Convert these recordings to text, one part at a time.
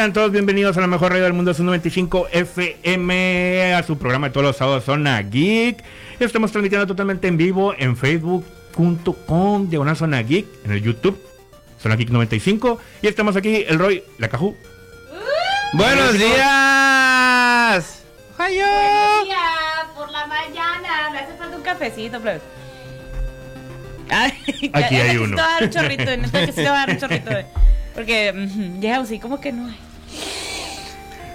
Sean todos bienvenidos a la mejor radio del mundo, es 95 FM, a su programa de todos los sábados, Zona Geek. Estamos transmitiendo totalmente en vivo en facebook.com, diagonal Zona Geek, en el YouTube, Zona Geek 95. Y estamos aquí, el Roy, la Cajú. ¡Buenos días! Buenos días, por la mañana. Me hace falta un cafecito, plebes. Ay, Aquí hay uno. Necesito dar un chorrito, necesito que sí te voy a dar un chorrito. eh, Porque ya así como que no hay.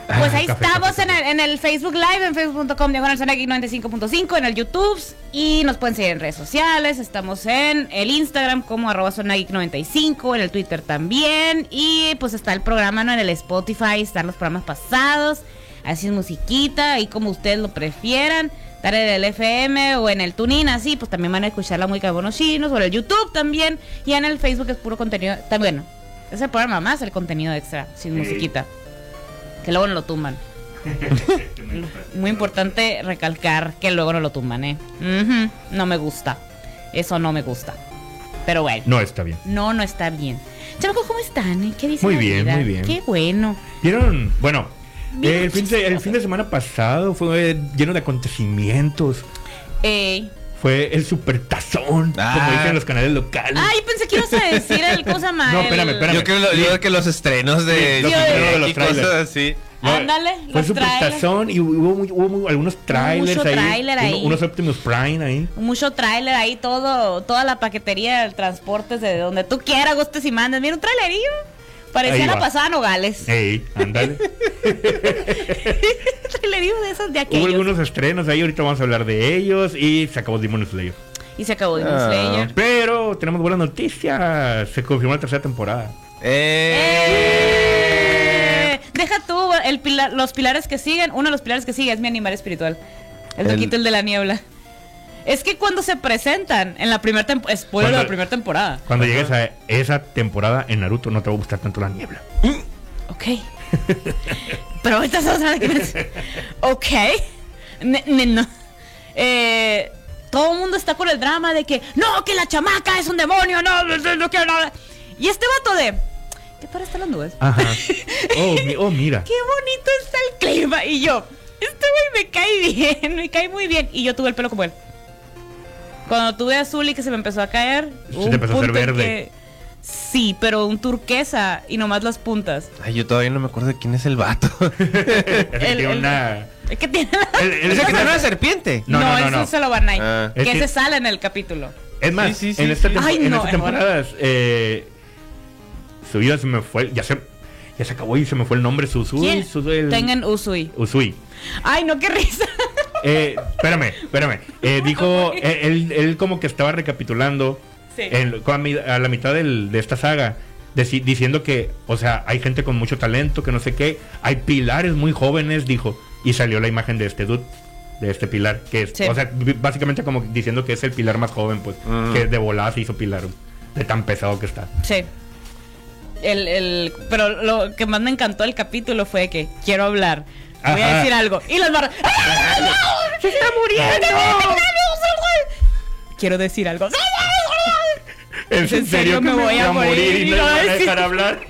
Pues ahí café, estamos café, en el, en el Facebook Live, en facebook.com diagonal zona geek 95.5, en el YouTube y nos pueden seguir en redes sociales. Estamos en el Instagram como arroba zona geek 95, en el Twitter también. Y pues está el programa ¿no? en el Spotify, están los programas pasados, así es musiquita, ahí como ustedes lo prefieran. Estar en el FM o en el Tunin, así, pues también van a escuchar la música de Bonos Chinos, o en el YouTube también. Y en el Facebook es puro contenido. También, bueno, es el programa más el contenido extra, sin musiquita. Que luego no lo tumban. Muy importante recalcar que luego no lo tumban, ¿eh? No me gusta. Eso no me gusta. Pero bueno. No está bien. No, no está bien. Chavos, ¿cómo están? eh? ¿Qué dicen? Muy bien, muy bien. Qué bueno. ¿Vieron? Bueno, el fin, de, el fin de semana pasado fue lleno de acontecimientos. Eh, Fue el supertazón, como Ah. dicen los canales locales. Ay, pensé que ibas a decir el cosa más. No, espérame, espérame. Yo creo, lo- yo creo que los estrenos de, Los estrenos de los trailers. cosas así. No, Ándale, Fue los trailers. supertazón y hubo, muy- hubo muy- algunos trailers Mucho ahí, tráiler ahí. uno- unos Optimus Prime ahí. Mucho tráiler ahí, todo, toda la paquetería del transporte de donde tú quieras, gustes y mandes. Mira, un trailerillo. Parecía la pasada Nogales. Ey, ándale. trailerillo de esos de Hubo aquellos. algunos estrenos ahí, ahorita vamos a hablar de ellos y se acabó Demon Slayer. Y se acabó Demon Ah. Slayer. Pero tenemos buenas noticias, se confirmó la tercera temporada. ¡Eh! ¡Eh! Deja tú el pilar- los pilares que siguen. Uno de los pilares que sigue es mi animal espiritual. El El- toquito, el de la niebla. Es que cuando se presentan en la primera temporada. Spoiler de la primera temporada. Cuando llegues a esa temporada en Naruto no te va a gustar tanto la niebla. Ok. Pero ahorita se va a ver Ok. Ne- ne- no. Eh, todo el mundo está con el drama de que no, que la chamaca es un demonio, no, no, no, no quiero nada. Y este vato de. ¿Qué para están las nubes? Ajá. Oh, mi- oh, mira. Qué bonito está el clima. Y yo, este güey me cae bien, me cae muy bien. Y yo tuve el pelo como él. Cuando tuve azul y que se me empezó a caer. Se hubo te empezó a hacer verde. que- sí, pero un turquesa y nomás las puntas. Ay, yo todavía no me acuerdo de quién es el vato. Es que El- tiene el- una. Es que tiene la- el- ¿Es que es- tiene una serpiente? No, no, no, eso no. se lo van a Ah. Que Es que- se sale en el capítulo. Es más, Sí, sí, sí, en esta, Ay, en no, esta es temporada eh, su vida se me fue. Ya se, ya se acabó y se me fue el nombre. Susui. ¿Quién? Susui, el- Tengan Usui. Usui. Ay, no, qué risa. Eh, espérame, espérame. Eh, dijo, eh, él, él como que estaba recapitulando Sí. a la mitad del- de esta saga, deci- diciendo que, o sea, hay gente con mucho talento, que no sé qué, hay pilares muy jóvenes, dijo, y salió la imagen de este dude, de este pilar, que es, Sí. o sea, básicamente como diciendo que es el pilar más joven, pues, Mm. que de volada se hizo pilar, de tan pesado que está. Sí. El, el, pero lo que más me encantó del capítulo fue que quiero hablar. Voy a decir algo. Y las barras. ¡Ah, no! ¡Se está muriendo! Quiero decir algo. ¿Es ¿En serio me voy a morir y no no me van a dejar hablar?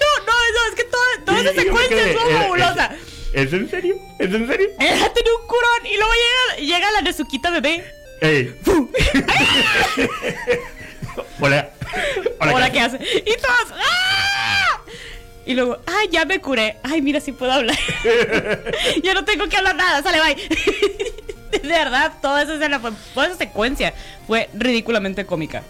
No, no, es que toda, toda esa secuencia es eh, fabulosa. ¿Es, ¿Es en serio? ¿Es en serio? Ella tiene un curón y luego llega, llega la Nezuquita bebé. Ey. Hola. Hola, ¿qué hace? Y todos. ¡ah! Y luego, ay, ya me curé. Ay, mira si puedo hablar. ya no tengo que hablar nada. Sale, bye. de verdad, toda esa escena fue, toda esa secuencia fue ridículamente cómica.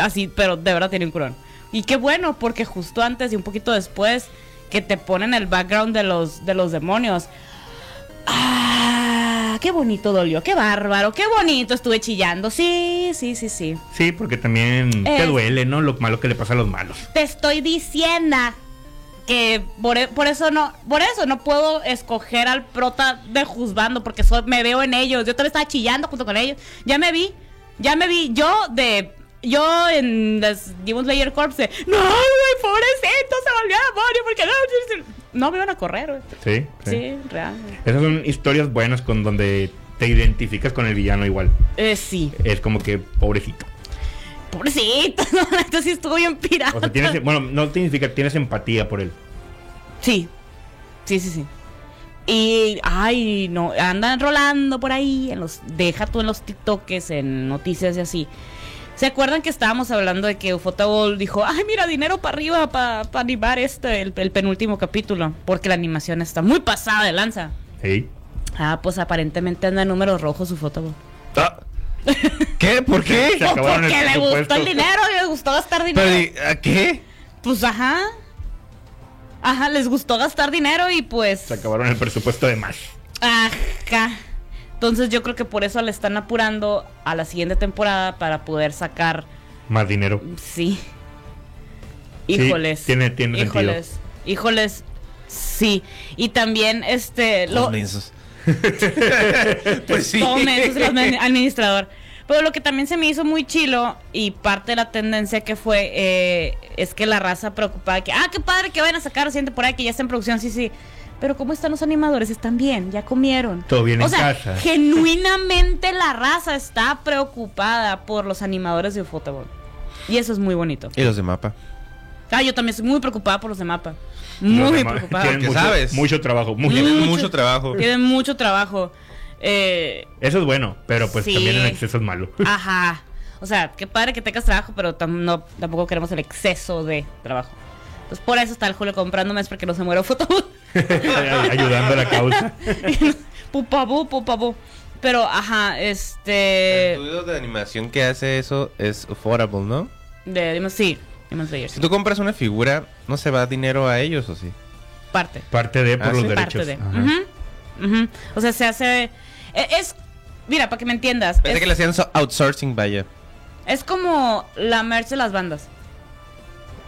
Así, pero de verdad tiene un curón. Y qué bueno, porque justo antes y un poquito después que te ponen el background de los, de los demonios. Ah, qué bonito dolió, qué bárbaro, qué bonito estuve chillando. Sí, sí, sí, sí. Sí, porque también te duele, ¿no? Lo malo que le pasa a los malos. te estoy diciendo que por, e- por eso no por eso no puedo escoger al prota de juzgando porque me veo en ellos yo también estaba chillando junto con ellos ya me vi ya me vi yo de yo en las Demon Slayer Corps de, no güey pobrecito se volvió demonio porque no no me iban a correr güey. Sí, sí, real Esas son historias buenas con donde te identificas con el villano igual. Eh, sí Es como que pobrecito. Pobrecito, sí estuvo bien pirata. O sea, tienes, bueno, no significa tienes empatía por él. Sí, sí, sí, sí. Y, ay, no, andan rolando por ahí, en los, deja tú en los TikToks, en noticias y así. ¿Se acuerdan que estábamos hablando de que Ufotable dijo, ay, mira, dinero para arriba para animar este, el, el penúltimo capítulo? Porque la animación está muy pasada de lanza. Sí. Ah, pues aparentemente anda en números rojos Ufotable. Ah. ¿Qué? ¿Por qué? Se acabaron el Porque le gustó el dinero y les gustó gastar dinero. Pero, ¿a ¿Qué? Pues ajá. Ajá, les gustó gastar dinero y pues. Se acabaron el presupuesto de más. Ajá. Entonces yo creo que por eso le están apurando a la siguiente temporada para poder sacar. Más dinero. Sí. Sí, Híjoles. tiene- tiene sentido. Híjoles. Híjoles. Sí. Y también este. Lo, Los mensos. pues sí. Todo menso es el admi- administrador. Pero lo que también se me hizo muy chilo y parte de la tendencia que fue eh, es que la raza preocupada que, ah, qué padre que vayan a sacar reciente por ahí, que ya está en producción, sí, sí. Pero ¿cómo están los animadores? Están bien, ya comieron. Todo bien o en sea, casa. genuinamente la raza está preocupada por los animadores de Ufotable. Y eso es muy bonito. Y los de mapa. Ah, yo también estoy muy preocupada por los de mapa. Muy preocupada. Tienen mucho, sabes. mucho trabajo. mucho. Tienen mucho trabajo. Tienen mucho trabajo. Eh, Eso es bueno, pero pues Sí. también en exceso es malo. Ajá. O sea, qué padre que tengas trabajo, pero tam- no, tampoco queremos el exceso de trabajo. Entonces, por eso está el Julio comprándome, es porque no se muere foto. Ayudando a la causa. pupabú, pupabú. Pero, ajá, este. El estudio de animación que hace eso es affordable, ¿no? De, Demon- sí, Demon Slayer, sí. Si tú compras una figura, ¿no se va dinero a ellos o sí? Parte. Parte de por Ah, los sí. derechos. Parte de. Ajá. O sea, se hace. E- Es. Mira, para que me entiendas. Pensé Es, que le hacían so- outsourcing, vaya. es como la merch de las bandas.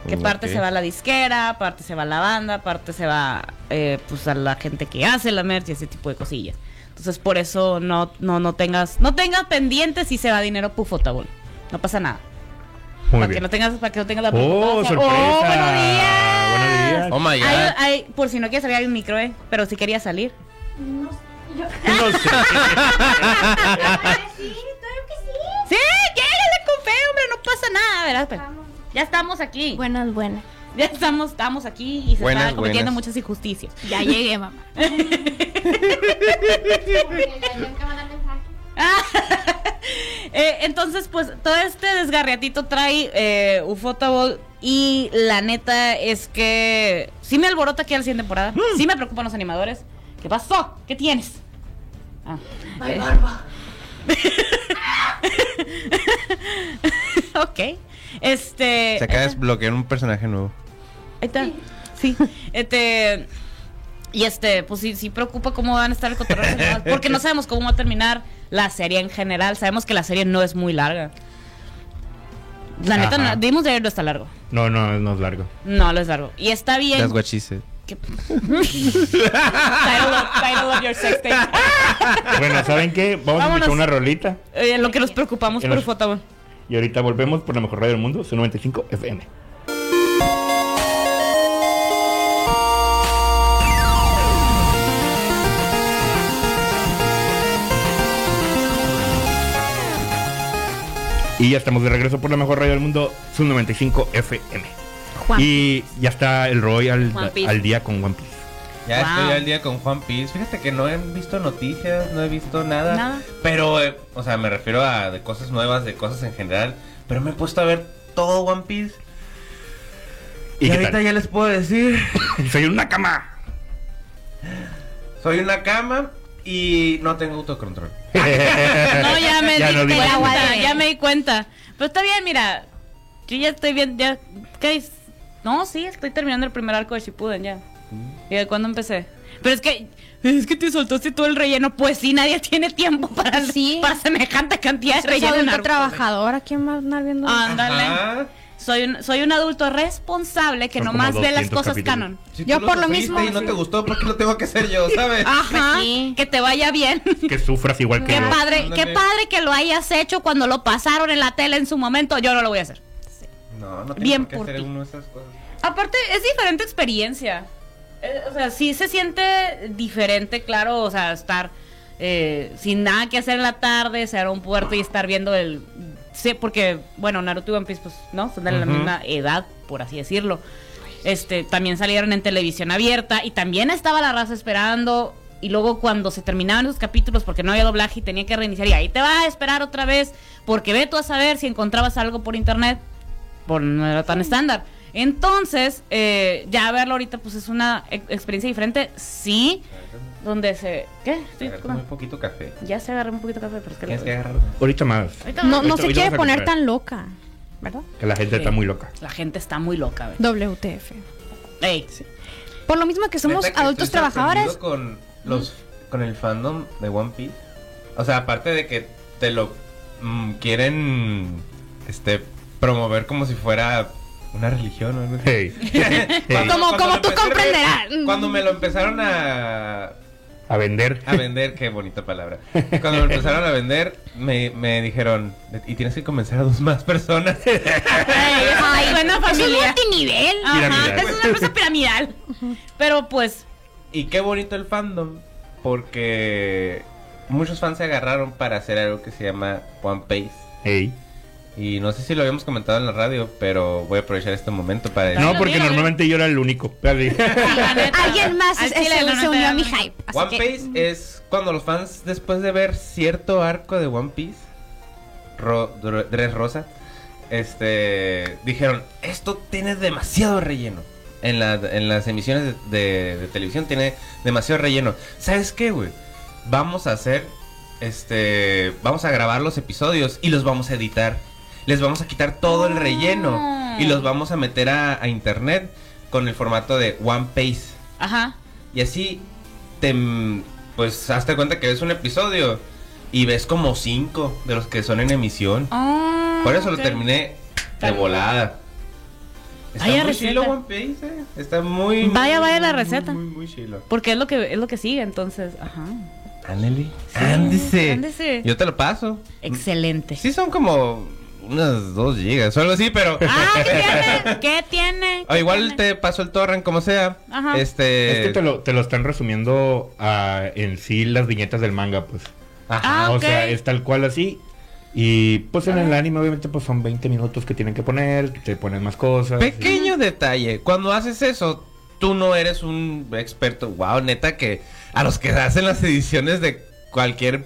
Que Mm, parte se va a la disquera, parte se va a la banda, parte se va eh, pues a la gente que hace la merch y ese tipo de cosillas. Entonces por eso no, no, no tengas, no tengas pendientes si se va dinero pufotable. No pasa nada. Muy para bien. que no tengas, para que no tengas la Oh, preocupación. sorpresa. ¡Oh, buenos días! Buenos días. Oh my god. Ay, ay, por si no quieres salir hay un micro, eh. Pero si quería salir. No sé. Sí, claro que sí. Sí, llégale con fe, hombre, no pasa nada, ¿verdad? Pero ya estamos aquí. Buenas, buenas. Ya estamos, estamos aquí y se Buenas, están cometiendo buenas. muchas injusticias. Ya llegué, mamá. Eh, entonces, pues todo este desgarriatito trae eh, Ufotable y la neta es que sí me alborota aquí a la siguiente temporada. Sí me preocupan los animadores. ¿Qué pasó? ¿Qué tienes? Ah, eh, ok. Este. Se acaba de desbloquear un personaje nuevo. Ahí está. Sí. Este. Y este, pues sí, sí preocupa cómo van a estar el cotorreo. de Porque no sabemos cómo va a terminar la serie en general. Sabemos que la serie no es muy larga. La neta, Demon Slayer no está largo. No, no, no es largo. No, no es largo. Y está bien. That's what she said. Que- title, of, title of your sex tape. Bueno, ¿saben qué? Vamos a escuchar una rolita Eh, lo que nos preocupamos Que por nos- Ufotable. y ahorita volvemos por la mejor radio del mundo, su 95 FM. Y ya estamos de regreso por la mejor radio del mundo, su 95 FM. Juan. Y ya está el Roy al, al día con One Piece. Ya Wow. estoy al día con Juan Piece. Fíjate que no he visto noticias, no he visto nada. Nada. Pero, eh, o sea, me refiero a de cosas nuevas, de cosas en general. Pero me he puesto a ver todo One Piece. ¿Y ahorita tal? ya les puedo decir. Soy una cama. Soy una cama y no tengo autocontrol. No, ya me Ya di cuenta. ya me di cuenta. Pero está bien, mira. Yo ya estoy bien, ya. ¿Qué es? No, sí, estoy terminando el primer arco de Shippuden ya. ¿Y de cuándo empecé? Pero es que. Es que te soltaste todo el relleno. Pues sí, nadie tiene tiempo para, Sí. para semejante cantidad de Soy relleno. en adulto Naruto. trabajador. ¿A quién más andar viendo? Ándale. Soy un, soy un adulto responsable que Son nomás ve las 200 cosas capítulos. canon. Si Yo por lo mismo- Y no te gustó, ¿por qué lo tengo que hacer yo, sabes? Ajá. Pues sí. Que te vaya bien. que sufras igual que Qué yo. padre, Ándale. qué padre que lo hayas hecho cuando lo pasaron en la tele en su momento. Yo no lo voy a hacer. No, no Bien que por hacer ti. uno de esas cosas. Aparte, es diferente experiencia. Eh, o sea, sí se siente diferente, claro, o sea, estar eh, sin nada que hacer en la tarde, ser a un puerto y estar viendo el sí, porque, bueno, Naruto y One Piece, pues, ¿no? Son de la misma edad, por así decirlo. Este, también salieron en televisión abierta y también estaba la raza esperando. Y luego cuando se terminaban esos capítulos porque no había doblaje y tenía que reiniciar, y ahí te va a esperar otra vez, porque ve tú a saber si encontrabas algo por internet, por no era tan estándar. Entonces, eh, ya verlo ahorita, pues es una ex- experiencia diferente, sí, donde se... ¿Qué? Estoy- muy poquito café. ya se agarré un poquito de café, pero es que... Tienes que agarrarlo. Ahorita más. Ahorita No, no se quiere poner tan loca, ¿verdad? Que la gente Sí. está muy loca. La gente está muy loca, güey. WTF. Ey, Por lo mismo que somos que adultos estoy trabajadores. con los con el fandom de One Piece. O sea, aparte de que te lo mm, quieren este promover como si fuera una religión o algo así. Hey. Hey. Como- Cuando como tú comprenderás. Cuando me lo empezaron a A vender. a vender, qué bonita palabra. Cuando me empezaron a vender, me, me dijeron, y tienes que convencer a dos más personas. Ay, buena Es un familia. multinivel. Ajá, Piramidal. es una empresa piramidal. Pero pues, Y qué bonito el fandom, porque muchos fans se agarraron para hacer algo que se llama One Piece. Hey. Y no sé si lo habíamos comentado en la radio, pero voy a aprovechar este momento para decir. No, porque normalmente yo era el único. Alguien más se, chile se- no se unió a mi hype. One que, Piece es cuando los fans, después de ver cierto arco de One Piece, Ro- Dressrosa, este, dijeron, esto tiene demasiado relleno. En, la- en las emisiones de, de- de televisión tiene demasiado relleno. ¿Sabes qué, güey? Vamos a hacer, este, vamos a grabar los episodios y los vamos a editar. Les vamos a quitar todo el relleno Ah. y los vamos a meter a, a internet con el formato de One Piece. Ajá. Y así te pues hazte cuenta que ves un episodio y ves como cinco de los que son en emisión. Ah, Por eso lo terminé de volada. Está Vaya muy receta. chilo One Piece, eh. Está muy Vaya, muy, vaya la receta. Muy, muy, muy chilo. Porque es lo que es lo que sigue, entonces, ajá. Ándale. Ándese. ándese. Yo te lo paso. Excelente. Sí son como unas dos gigas o algo así, pero Ah, ¿qué tiene? ¿Qué tiene? o ¿Qué igual tiene? te paso el torrent como sea. Ajá. Este Es que te lo, te lo están resumiendo ah, en sí las viñetas del manga, pues. Ah, O sea, es tal cual así. Y pues en el anime, obviamente, pues son 20 minutos que tienen que poner, te ponen más cosas. Pequeño detalle, cuando haces eso, tú no eres un experto. Wow, neta que a los que hacen las ediciones de cualquier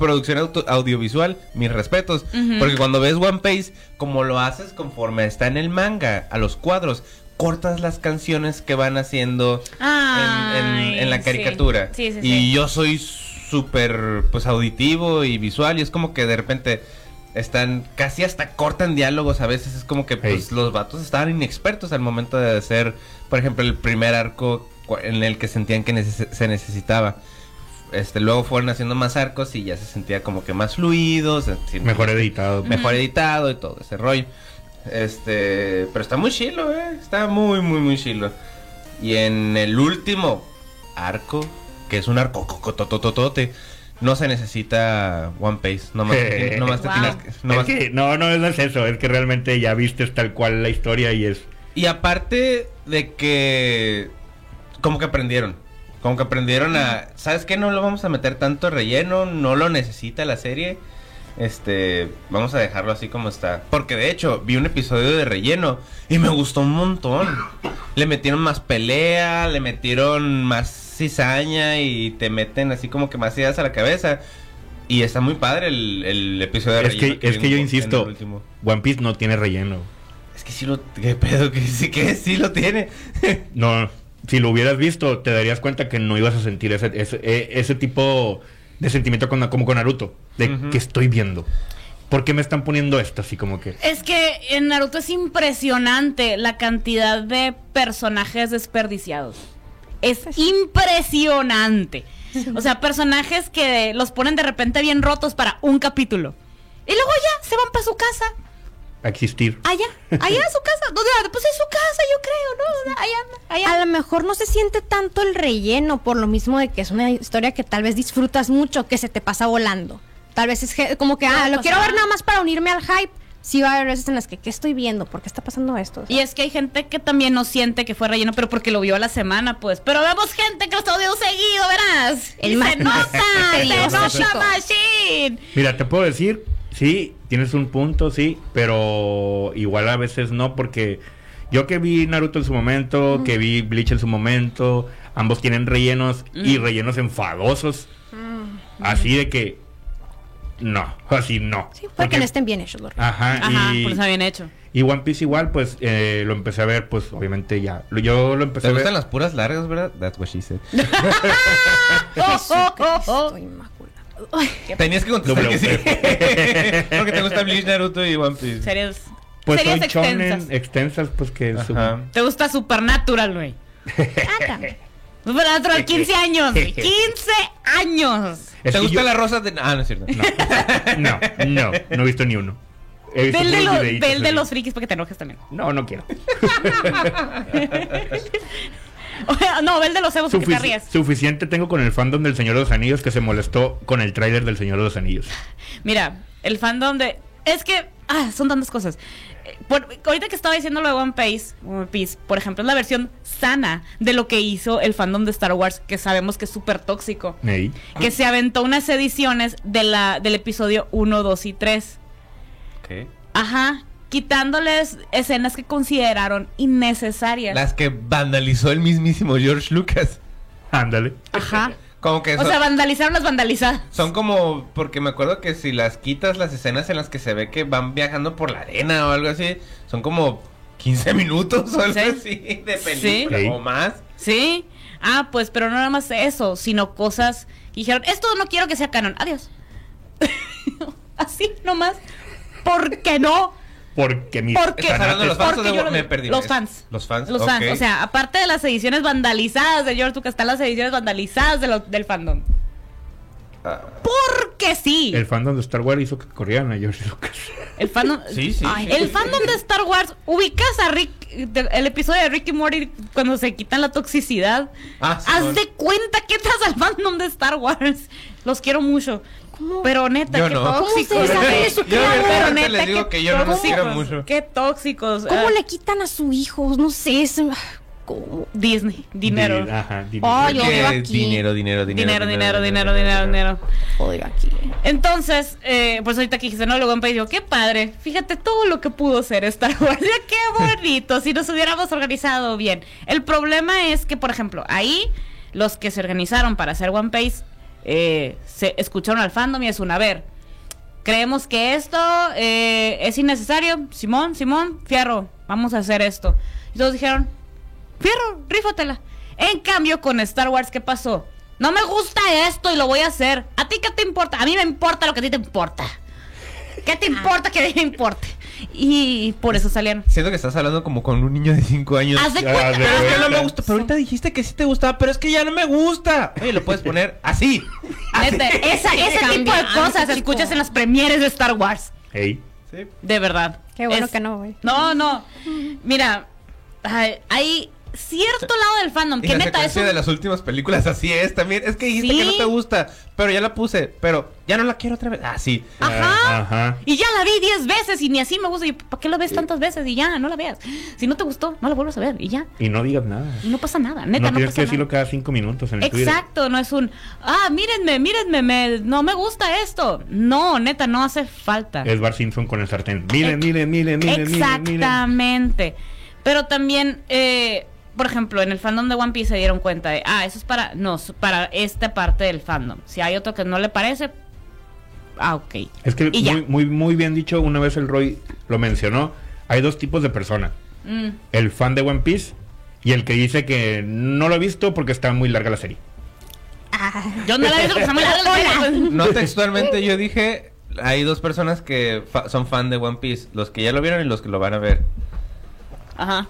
producción auto- audiovisual, mis respetos. Porque cuando ves One Piece, como lo haces conforme está en el manga, a los cuadros, cortas las canciones que van haciendo en, en- en la caricatura. Sí, sí, y sí. yo soy súper pues auditivo y visual y es como que de repente están casi hasta cortan diálogos a veces es como que pues Hey. los vatos estaban inexpertos al momento de hacer por ejemplo el primer arco en el que sentían que neces- se necesitaba este luego fueron haciendo más arcos y ya se sentía como que más fluido se- se- Mejor editado. mejor editado y todo ese rollo. Este, pero está muy chilo, eh. Está muy, muy, muy chilo. Y en el último arco, que es un arco cocotototote, no se necesita One Piece. Nomás, nomás te tienes que- Es nomás- que, no, no, no es eso, es que realmente ya viste tal cual la historia y es... Y aparte de que como que aprendieron. Como que aprendieron a. ¿Sabes qué? No lo vamos a meter tanto relleno. No lo necesita la serie. Este. Vamos a dejarlo así como está. Porque de hecho, vi un episodio de relleno. Y me gustó un montón. Le metieron más pelea. Le metieron más cizaña. Y te meten así como que más ideas a la cabeza. Y está muy padre el, el episodio de Es que, relleno. es que yo insisto. One Piece no tiene relleno. Es que sí lo. ¿Qué pedo? Que sí, que sí lo tiene. No, si lo hubieras visto, te darías cuenta que no ibas a sentir ese, ese, e- ese tipo de sentimiento con, como con Naruto, de que estoy viendo. ¿Por qué me están poniendo esto así como que? Es que en Naruto es impresionante la cantidad de personajes desperdiciados. Es impresionante. O sea, personajes que los ponen de repente bien rotos para un capítulo. Y luego ya se van para su casa. A existir. Allá, allá a su casa. ¿Dónde? Pues es su casa, yo creo, ¿no? Allá, allá. A lo mejor no se siente tanto el relleno por lo mismo de que es una historia que tal vez disfrutas mucho, que se te pasa volando. Tal vez es como que, ah, lo quiero pasar. ver nada más para unirme al hype. Sí va a haber veces en las que, ¿qué estoy viendo? ¿Por qué está pasando esto? O sea, Y es que hay gente que también no siente que fue relleno, pero porque lo vio a la semana, pues. Pero vemos gente que lo está viendo seguido, verás. El y se nota, se machine. Mira, te puedo decir sí, tienes un punto, sí, pero igual a veces no, porque yo que vi Naruto en su momento, que vi Bleach en su momento, ambos tienen rellenos y Mm. rellenos enfadosos. Así de que, no, así no. Sí, porque no estén bien hechos los rellenos. Ajá, Ajá, y, pues está bien hecho. y One Piece igual, pues eh, lo empecé a ver, pues obviamente ya. Yo lo empecé ¿Te a ver. gustan las puras largas, verdad? That's what she said. Jesucristo inmaculado. Ay, Tenías que contestar que sí. WP. Porque te gusta Bleach, Naruto y One Piece. Series, Pues series son extensas. extensas, pues que su-. Te gusta Supernatural, güey. ah, también. Supernatural, 15 años. güey, 15 años. Es ¿Te gusta yo- la rosa de.? Ah, no es cierto. No, no, no he visto ni uno. He visto Ve el de, los, de los frikis para que te enojes también. No, no quiero. No, ve el de los cebos que te suficiente tengo con el fandom del Señor de los Anillos que se molestó con el tráiler del Señor de los Anillos. Mira, el fandom de. Es que. Ah, son tantas cosas. Eh, por- ahorita que estaba diciendo lo de One Piece, One Piece, por ejemplo, es la versión sana de lo que hizo el fandom de Star Wars, que sabemos que es súper tóxico. Que se aventó unas ediciones de la, del episodio 1, 2 y 3. Ok. Ajá. Quitándoles escenas que consideraron innecesarias. Las que vandalizó el mismísimo George Lucas. Ándale. Ajá. Como que O sea, vandalizaron las vandalizadas. son como. Porque me acuerdo que si las quitas las escenas en las que se ve que van viajando por la arena o algo así, son como 15 minutos o algo Sí. así de película Sí. o más. ¿Sí? Ah, pues, pero no nada más eso, sino cosas que dijeron, esto no quiero que sea canon, adiós. Así nomás. ¿Por qué no? Porque mis Porque- ¿Estás hablando de los fans o Porque de- yo lo me vi. perdí? Los ¿Es- fans. Los fans. Los fans, o sea, aparte de las ediciones vandalizadas de George Lucas, están las ediciones vandalizadas de lo- del fandom. Ah, Porque sí. El fandom de Star Wars hizo que corrieran a George Lucas. El fandom. Sí, sí. Ay, el fandom de Star Wars. Ubicas a Rick. de- el episodio de Rick y Morty cuando se quitan la toxicidad. Ah, sí, Haz de cuenta que estás al fandom de Star Wars. Los quiero mucho. ¿Cómo? Pero neta, Yo qué no. tóxicos. ¿Cómo se deshace de su Yo Pero neta, les digo qué que yo no los quiero mucho. Qué tóxicos. ¿Cómo Ah, le quitan a su hijo? No sé. Disney. Dinero. Di- Ajá, dinero. Ay, yo Que vivo aquí. dinero, dinero, dinero, Dinero, dinero, dinero, dinero, dinero. Odio aquí. Entonces, eh, pues ahorita que dijiste, no, luego me digo, qué padre, fíjate todo lo que pudo ser Star Wars, qué bonito, si nos hubiéramos organizado bien. El problema es que, por ejemplo, ahí los que se organizaron para hacer One Piece eh, se escucharon al fandom y es una, a ver, creemos que esto eh, es innecesario, Simón, Simón, Fierro, vamos a hacer esto. Y todos dijeron, Fierro, rífatela. En cambio, con Star Wars, ¿qué pasó? No me gusta esto y lo voy a hacer. ¿A ti qué te importa? A mí me importa lo que a ti te importa. ¿Qué te importa que a mí me importe? Y por eso salieron. Siento que estás hablando como con un niño de 5 años. Haz de Ah, cuenta. de Pero es que no me gusta. Pero ahorita dijiste que sí te gustaba, pero es que ya no me gusta. Oye, lo puedes poner así. Neta, esa- ese tipo de cosas chico. escuchas en las premieres de Star Wars. Ey. Sí. De verdad. Qué bueno Es- que no, güey. No, no. Mira, ay, hay cierto lado del fandom Y que la neta es secuencia un- de las últimas películas así es también. Es que dijiste que no te gusta, pero ya la puse, pero ya no la quiero otra vez. Ah, sí. Ajá. Ah, ajá. Y ya la vi 10 veces y ni así me gusta. ¿Y ¿Para qué la ves tantas veces? Y ya, no la veas. Si no te gustó, no la vuelvas a ver. Y ya. Y no digas nada. No pasa nada. Neta, no no, tienes pasa que decirlo nada. cada cinco minutos en el Twitter. Exacto, no es un, ah, mírenme, mírenme, me, no me gusta esto. No, neta, no hace falta. Es Bar Simpson con el sartén. Miren, miren, miren, miren, miren, miren. Exactamente. Pero también, eh, por ejemplo, en el fandom de One Piece se dieron cuenta de, ah, eso es para, no, es para esta parte del fandom. Si hay otro que no le parece, ah, ok. Es que Y muy, muy, muy bien dicho, una vez el Roy lo mencionó. Hay dos tipos de personas. Mm, El fan de One Piece y el que dice que no lo ha visto porque está muy larga la serie. Yo no la he visto porque está muy larga la serie. No textualmente yo dije, hay dos personas que fa- son fan de One Piece, los que ya lo vieron y los que lo van a ver. Ajá.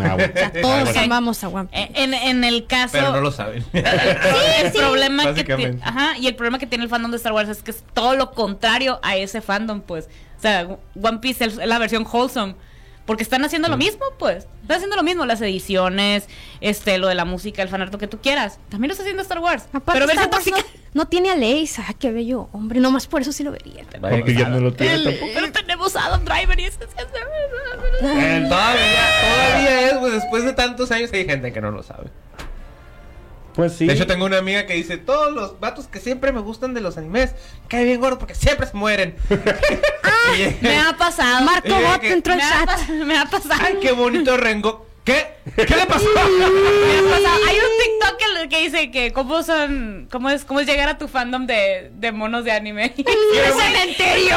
Ah, bueno. Todos amamos a One Piece. En, en el caso... Pero no lo saben. el problema que ajá, y el problema que tiene el fandom de Star Wars es que es todo lo contrario a ese fandom, pues. O sea, One Piece es la versión wholesome. Porque están haciendo lo mismo, pues. Están haciendo lo mismo, las ediciones, este, lo de la música, el fanarto que tú quieras. También lo está haciendo Star Wars. Aparte, pero Star Wars no, tiene a Leia. Ah, qué bello hombre. Nomás por eso sí lo vería. Vaya Porque que ya no lo tiene El- tampoco. pero tenemos a Adam Driver y eso sí es- Eh, Todavía, todavía es, pues después de tantos años hay gente que no lo sabe. Pues sí. De hecho, tengo una amiga que dice, todos los vatos que siempre me gustan de los animes, caen bien gordos porque siempre se mueren. Y- Me ha pasado. Marco Bot entró ha chat. me ha pasado. Ay, qué bonito Rengo. ¿Qué? ¿Qué le pasó? Me ha pasado. Hay un TikTok que, que dice que cómo son, cómo es, cómo es llegar a tu fandom de, de monos de anime. Quiero- cementerio!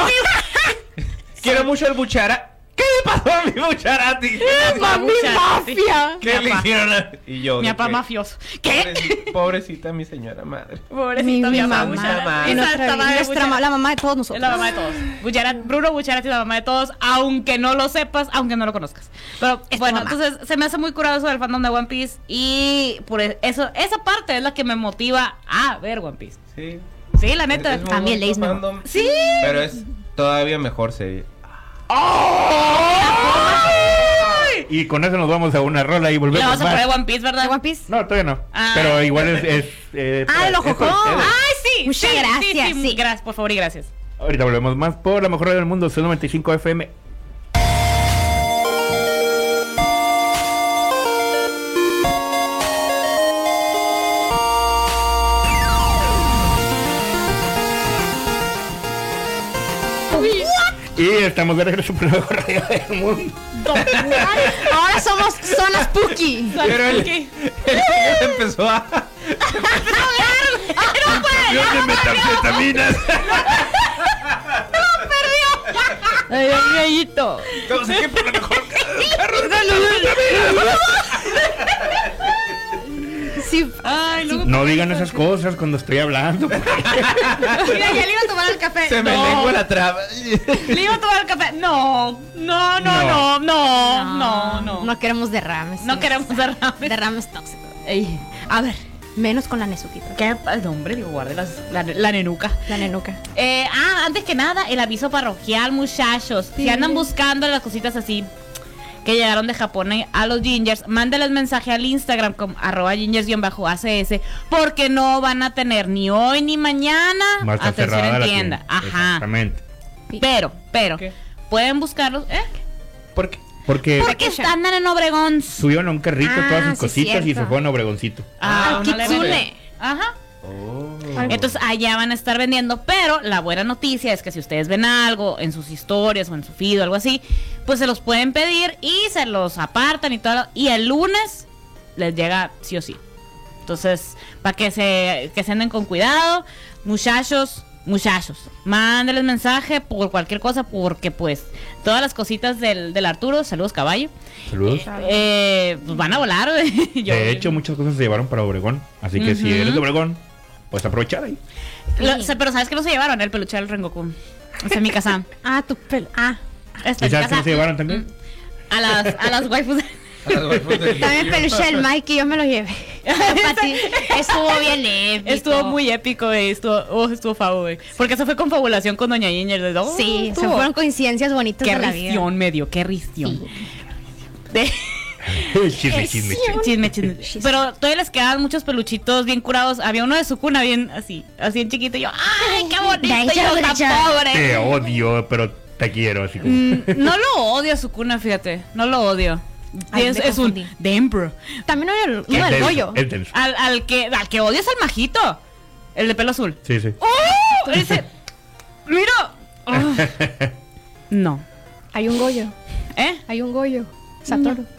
Quiero mucho el Buchara. ¿Qué le pasó a mi Bucharati? Mami mafia. ¿Qué Mi le hicieron? a- Y yo. Mi papá mafioso. ¿Qué? Pobrecita, pobrecita mi señora madre. Pobrecita Mi, mi, mi mamá. mamá. Esta madre nuestra Buchara. ma- la mamá de todos Es nosotros. la mamá de todos. Bucharat- Bruno Bucharati es la mamá de todos, aunque no lo sepas, aunque no lo conozcas. Pero Es bueno, entonces se me hace muy curioso el fandom de One Piece y por e- eso, esa parte es la que me motiva a ver One Piece. Sí. Sí, la neta. Es También fandom, Sí. Pero es todavía mejor serie. Y con eso nos vamos a una rola y Le volvemos vamos a poner One Piece, ¿verdad? ¿De One Piece? No, todavía no. Ah. Pero igual es... es eh, Ah, el es ojo. por ustedes. Ay, sí. Muchas sí, gracias, Sí, sí. Gracias, por favor y gracias. Ahorita volvemos más por la mejor radio del mundo, C95 FM. Y estamos de regreso por mejor radio del mundo. Ahora somos Zona Spooky. Pero el, el niño empezó a. de metanfetaminas. Ay, ay, gallito. Todos aquí por la mejor. Sí. Ay, luego- No digan esas cosas cuando estoy hablando. Mira, ya le iba a tomar el café. Se me no. lengua la traba. Le iba a tomar el café. No, no, no, no, no, no, no. No queremos derrames. No queremos derrames. derrames tóxicos. Ey, A ver, menos con la Nezuquita. ¿Qué el nombre? Digo, guarde las- la, la nenuca. La nenuca. Eh, ah, antes que nada, el aviso parroquial, muchachos. Si Sí. andan buscando las cositas así que llegaron de Japón a los gingers, mándenles mensaje al Instagram como arroba gingers-acs porque no van a tener ni hoy ni mañana Va a estar atención en tienda. tienda. Ajá. Exactamente. Pero, pero, ¿Qué? pueden buscarlos, ¿eh? ¿Por qué? Porque Porque andan en Obregón. subieron a un carrito Ah, todas sus sí, cositas y se fueron a Obregoncito. Ah, una Kitsune. Ajá. Oh. Entonces allá van a estar vendiendo, pero la buena noticia es que si ustedes ven algo en sus historias o en su feed o algo así, pues se los pueden pedir y se los apartan y todo. Y el lunes les llega sí o sí. Entonces, para que se, que se anden con cuidado, muchachos, muchachos, mándenles mensaje por cualquier cosa, porque pues todas las cositas del, del Arturo, saludos caballo, Saludos. eh, pues van a volar. Yo- de hecho, muchas cosas se llevaron para Obregón. Así que si eres de Obregón, pues aprovechar ahí. Lo- pero ¿sabes que no se llevaron? El peluche del Rengoku. Ese es mi casa. Ah, tu pelo. Ah. ¿Y sabes que se llevaron también? A las, a las waifus. También peluche el Mike y yo me lo llevé. Estuvo bien épico. Estuvo muy épico, güey. Estuvo, oh, estuvo favo, güey. Porque eso fue confabulación con Doña Ginger. de, oh, Sí, se fueron coincidencias bonitas Qué de la vida. ristión me dio, qué ristión. De- chisme, chisme, chisme. chisme, chisme. Pero todavía les quedaban muchos peluchitos bien curados. Había uno de su cuna bien así, así en chiquito. Y yo, ¡ay, qué bonito! Yo, pobre. Te odio, pero te quiero. Así como. Mm, no lo odio a su cuna, fíjate. No lo odio. Ay, es es un Emperor. También hay el, Es uno del rollo. Es denso. Al, al que, al que odias al majito. El de pelo azul. Sí, sí. ¡Oh! Ese. ¡Mira! Oh. No. Hay un Goyo. ¿Eh? Hay un Goyo. Satoru.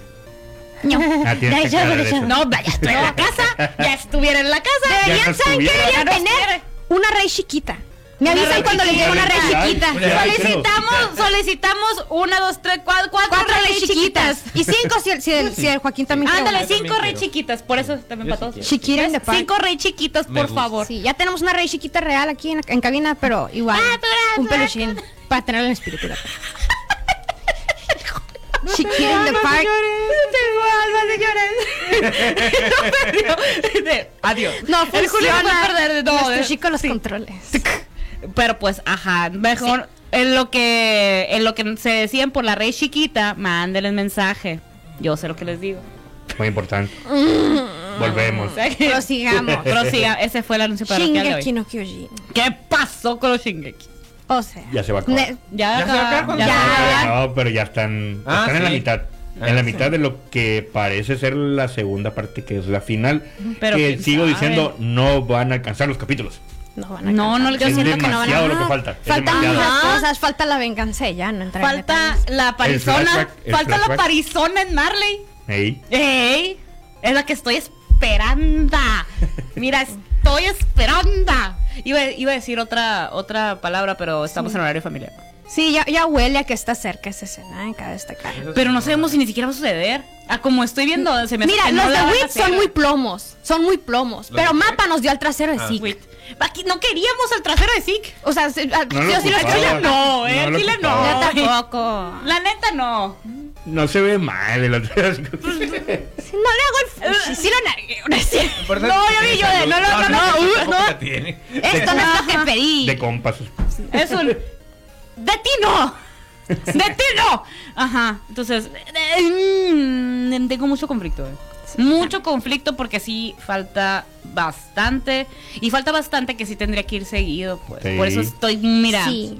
Ah, tienes que Ya. No, ya estuviera en la casa. Ya estuviera en la casa. Ya Deberían, no ¿saben qué estuviera. deberían Ya no tener? estuviera. Una rey chiquita. Me avisan cuando les llegue una rey chiquita. una- Solicitamos, solicitamos una, dos, tres, cuatro, cuatro, Cuatro rey rey chiquitas. Y cinco si el, si el, si el Joaquín también quiere Ándale, cinco quiero. chiquitas. Por eso también para todos. quiero. Chiquita in the park. Cinco rey chiquitas, por favor. Sí, ya tenemos una rey chiquita real aquí en, en cabina, pero igual. Ah, un peluchín. Para tenerlo en espíritu. la verdad. Chiquita in the park. Adiós. No El Julio no funciona. puede perder de todo. Nuestro ¿eh? chico los Sí. controles. Pero pues, ajá, mejor en lo que en lo que se decían por la rey chiquita, mándenles mensaje. Yo sé lo que les digo. Muy importante. Volvemos. Sea que- Prosigamos. Prosiga, ese fue el anuncio de Shingeki no Kyojin. ¿Qué pasó con los Shingeki? O sea. Ya se va a acabar. ne- Ya, ¿Ya se va a acabar? ya, Ya. No, pero ya están, Ah, están en la mitad. en la Ah, mitad de lo que parece ser la segunda parte, que es la final. Pero que sigo sabe. diciendo, no van a alcanzar los capítulos. No van a No, no, yo es siento que no van a lo que falta. Faltan muchas cosas, falta la venganza de Jan, no Falta la parizona. Falta la parizona en Marley. Ey. ¡Ey! Es la que estoy esperando. Mira, estoy esperando. Iba, iba a decir otra, otra palabra, pero estamos en horario familiar. Sí, ya, ya huele a que está cerca esa escena, ¿eh? cabe destacar. Pero no sabemos si ni siquiera va a suceder. A como estoy viendo, se me hace Mira, que no los la de a Wit son muy plomos, son muy plomos. ¿Los Pero de qué? Mapa nos dio al trasero de Ah. Zeke. Aquí no queríamos al trasero de Zeke. O sea, se- ah, No yo sí lo No, eh, No Chile no. Yo tampoco. La neta no. No se ve mal el otro. Sí, no le hago el fushi, sí lo nargué. No No, ya vi yo de- no, no, no, no, no. Esto no es lo que pedí. de compas. Es un. ¡De ti no! ¡De ti no! Ajá. Entonces, eh, mm, tengo mucho conflicto. eh. Mucho conflicto porque sí falta bastante. Y falta bastante que sí tendría que ir seguido, pues. Sí. Por eso estoy, mira. Sí.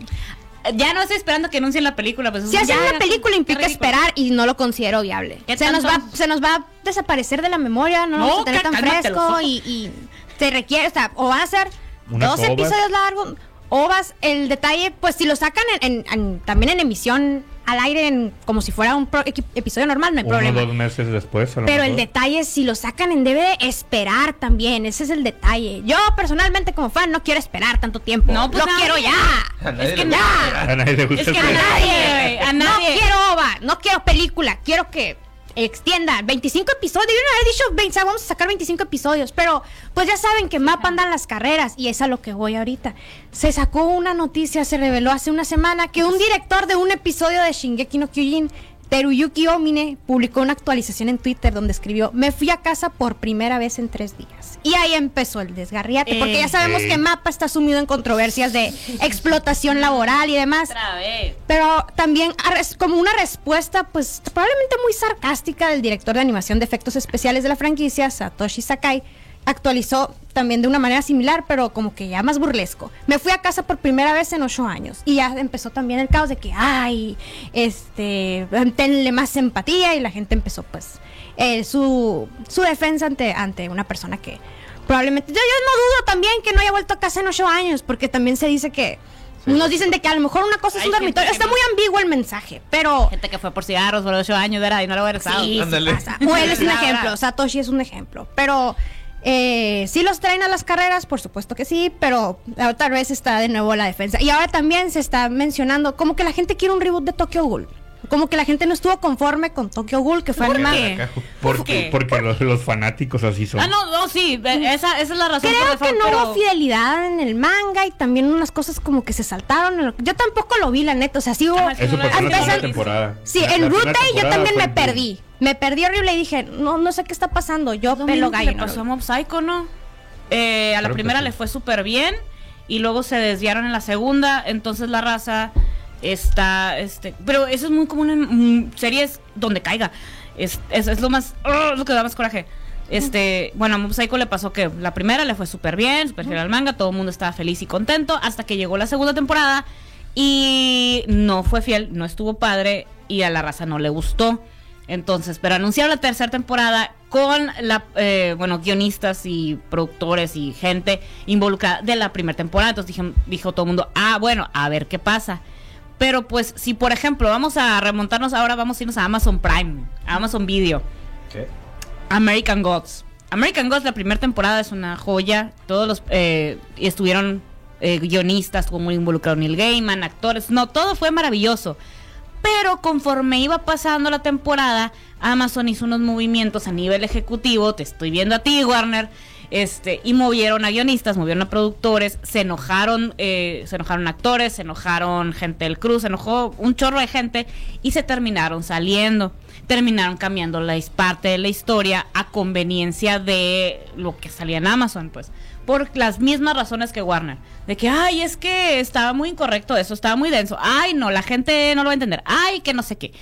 Ya no estoy esperando que anuncien la película. Pues, Si hacen una película implica esperar y no lo considero viable. ¿Qué Se nos, va, se nos va a desaparecer de la memoria, no, lo vamos No, a tener tan fresco y, y se requiere, o sea, o van a ser dos episodios largos, ovas, el detalle, pues si lo sacan en, en- en- también en emisión al aire, en- como si fuera un pro- equi- episodio normal, no hay Uno o problema. dos meses después. a lo Pero el detalle es si lo sacan en DVD, esperar también. Ese es el detalle. Yo personalmente como fan no quiero esperar tanto tiempo. No, pues lo nadie. quiero ya. Es que no. gusta. A nadie le gusta Es que a nadie, güey, a nadie. No quiero ova, no quiero película, quiero que extienda 25 episodios. Yo no he dicho, "Ven, sa- vamos a sacar 25 episodios, pero pues ya saben que Mapa andan las carreras y es a lo que voy ahorita. Se sacó una noticia, se reveló hace una semana que un director de un episodio de Shingeki no Kyojin Teruyuki Omine publicó una actualización en Twitter donde escribió, me fui a casa por primera vez en tres días. Y ahí empezó el desgarriate, porque ya sabemos Eh. que Mapa está sumido en controversias de explotación laboral y demás. Otra vez. Pero también como una respuesta, pues probablemente muy sarcástica del director de animación de efectos especiales de la franquicia, Satoshi Sakai, actualizó también de una manera similar, pero como que ya más burlesco. Me fui a casa por primera vez en ocho años y ya empezó también el caos de que, ay, este, tenle más empatía y la gente empezó pues eh, su, su defensa ante, ante una persona que probablemente, yo, yo no dudo también que no haya vuelto a casa en ocho años, porque también se dice que... Nos dicen de que a lo mejor una cosa es Hay un dormitorio. Está muy ambiguo el mensaje, pero Gente que fue por cigarros por ocho años, ¿verdad? Y no lo hubiera estado. Sí, sí Ándale. pasa. O él es un ejemplo, Satoshi es un ejemplo. Pero eh, sí los traen a las carreras, por supuesto que sí, pero otra vez está de nuevo la defensa. Y ahora también se está mencionando como que la gente quiere un reboot de Tokyo Ghoul. Como que la gente no estuvo conforme con Tokyo Ghoul, que fue ¿Por qué? Porque, ¿Por qué? porque los, los fanáticos así son. Ah, no, no, sí, ve- esa, esa es la razón. Creo por que no pero- hubo fidelidad en el manga y también unas cosas como que se saltaron. Yo tampoco lo vi, la neta. O sea, sí hubo. Sí, Eso pasó en la segunda temporada. Sí, La- en la Ruta primera y yo también me perdí. Me perdí horrible y dije, no, no sé qué está pasando. Yo Lo pelo gallo. le pasó a Mob Psycho, ¿no? Eh, a la Creo primera sí. le fue súper bien y luego se desviaron en la segunda, entonces la raza está, este, pero eso es muy común en mm, series donde caiga. Es, es, es lo más, ¡oh! lo que da más coraje. Este, bueno, a Mob Psycho le pasó que la primera le fue súper bien, súper fiel al manga, todo el mundo estaba feliz y contento, hasta que llegó la segunda temporada y no fue fiel, no estuvo padre y a la raza no le gustó. Entonces, pero anunciaron la tercera temporada con la, eh, bueno, guionistas y productores y gente involucrada de la primera temporada. Entonces dije- dijo todo el mundo, ah, bueno, a ver qué pasa. Pero pues, si por ejemplo vamos a remontarnos ahora, vamos a irnos a Amazon Prime, a Amazon Video. ¿Qué? American Gods. American Gods, la primera temporada es una joya. Todos los eh, estuvieron eh, guionistas, estuvo muy involucrado Neil Gaiman, actores. No, todo fue maravilloso. Pero conforme iba pasando la temporada, Amazon hizo unos movimientos a nivel ejecutivo. Te estoy viendo a ti, Warner. Este, y movieron a guionistas, movieron a productores, se enojaron, eh, se enojaron actores, se enojaron gente del cruz, se enojó un chorro de gente y se terminaron saliendo. Terminaron cambiando la parte de la historia a conveniencia de lo que salía en Amazon, pues. Por las mismas razones que Warner. De que, ay, es que estaba muy incorrecto eso, estaba muy denso. Ay, no, la gente no lo va a entender. Ay, que no sé qué.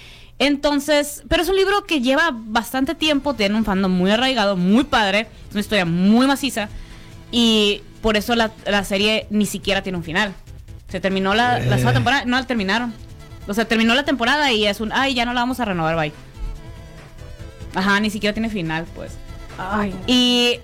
Entonces, pero es un libro que lleva bastante tiempo, tiene un fandom muy arraigado, muy padre, es una historia muy maciza y por eso la, la serie ni siquiera tiene un final. Se terminó la, la segunda temporada, no la terminaron. O sea, terminó la temporada y es un, ay, ya no la vamos a renovar, bye. Ajá, ni siquiera tiene final, pues. Ay, Y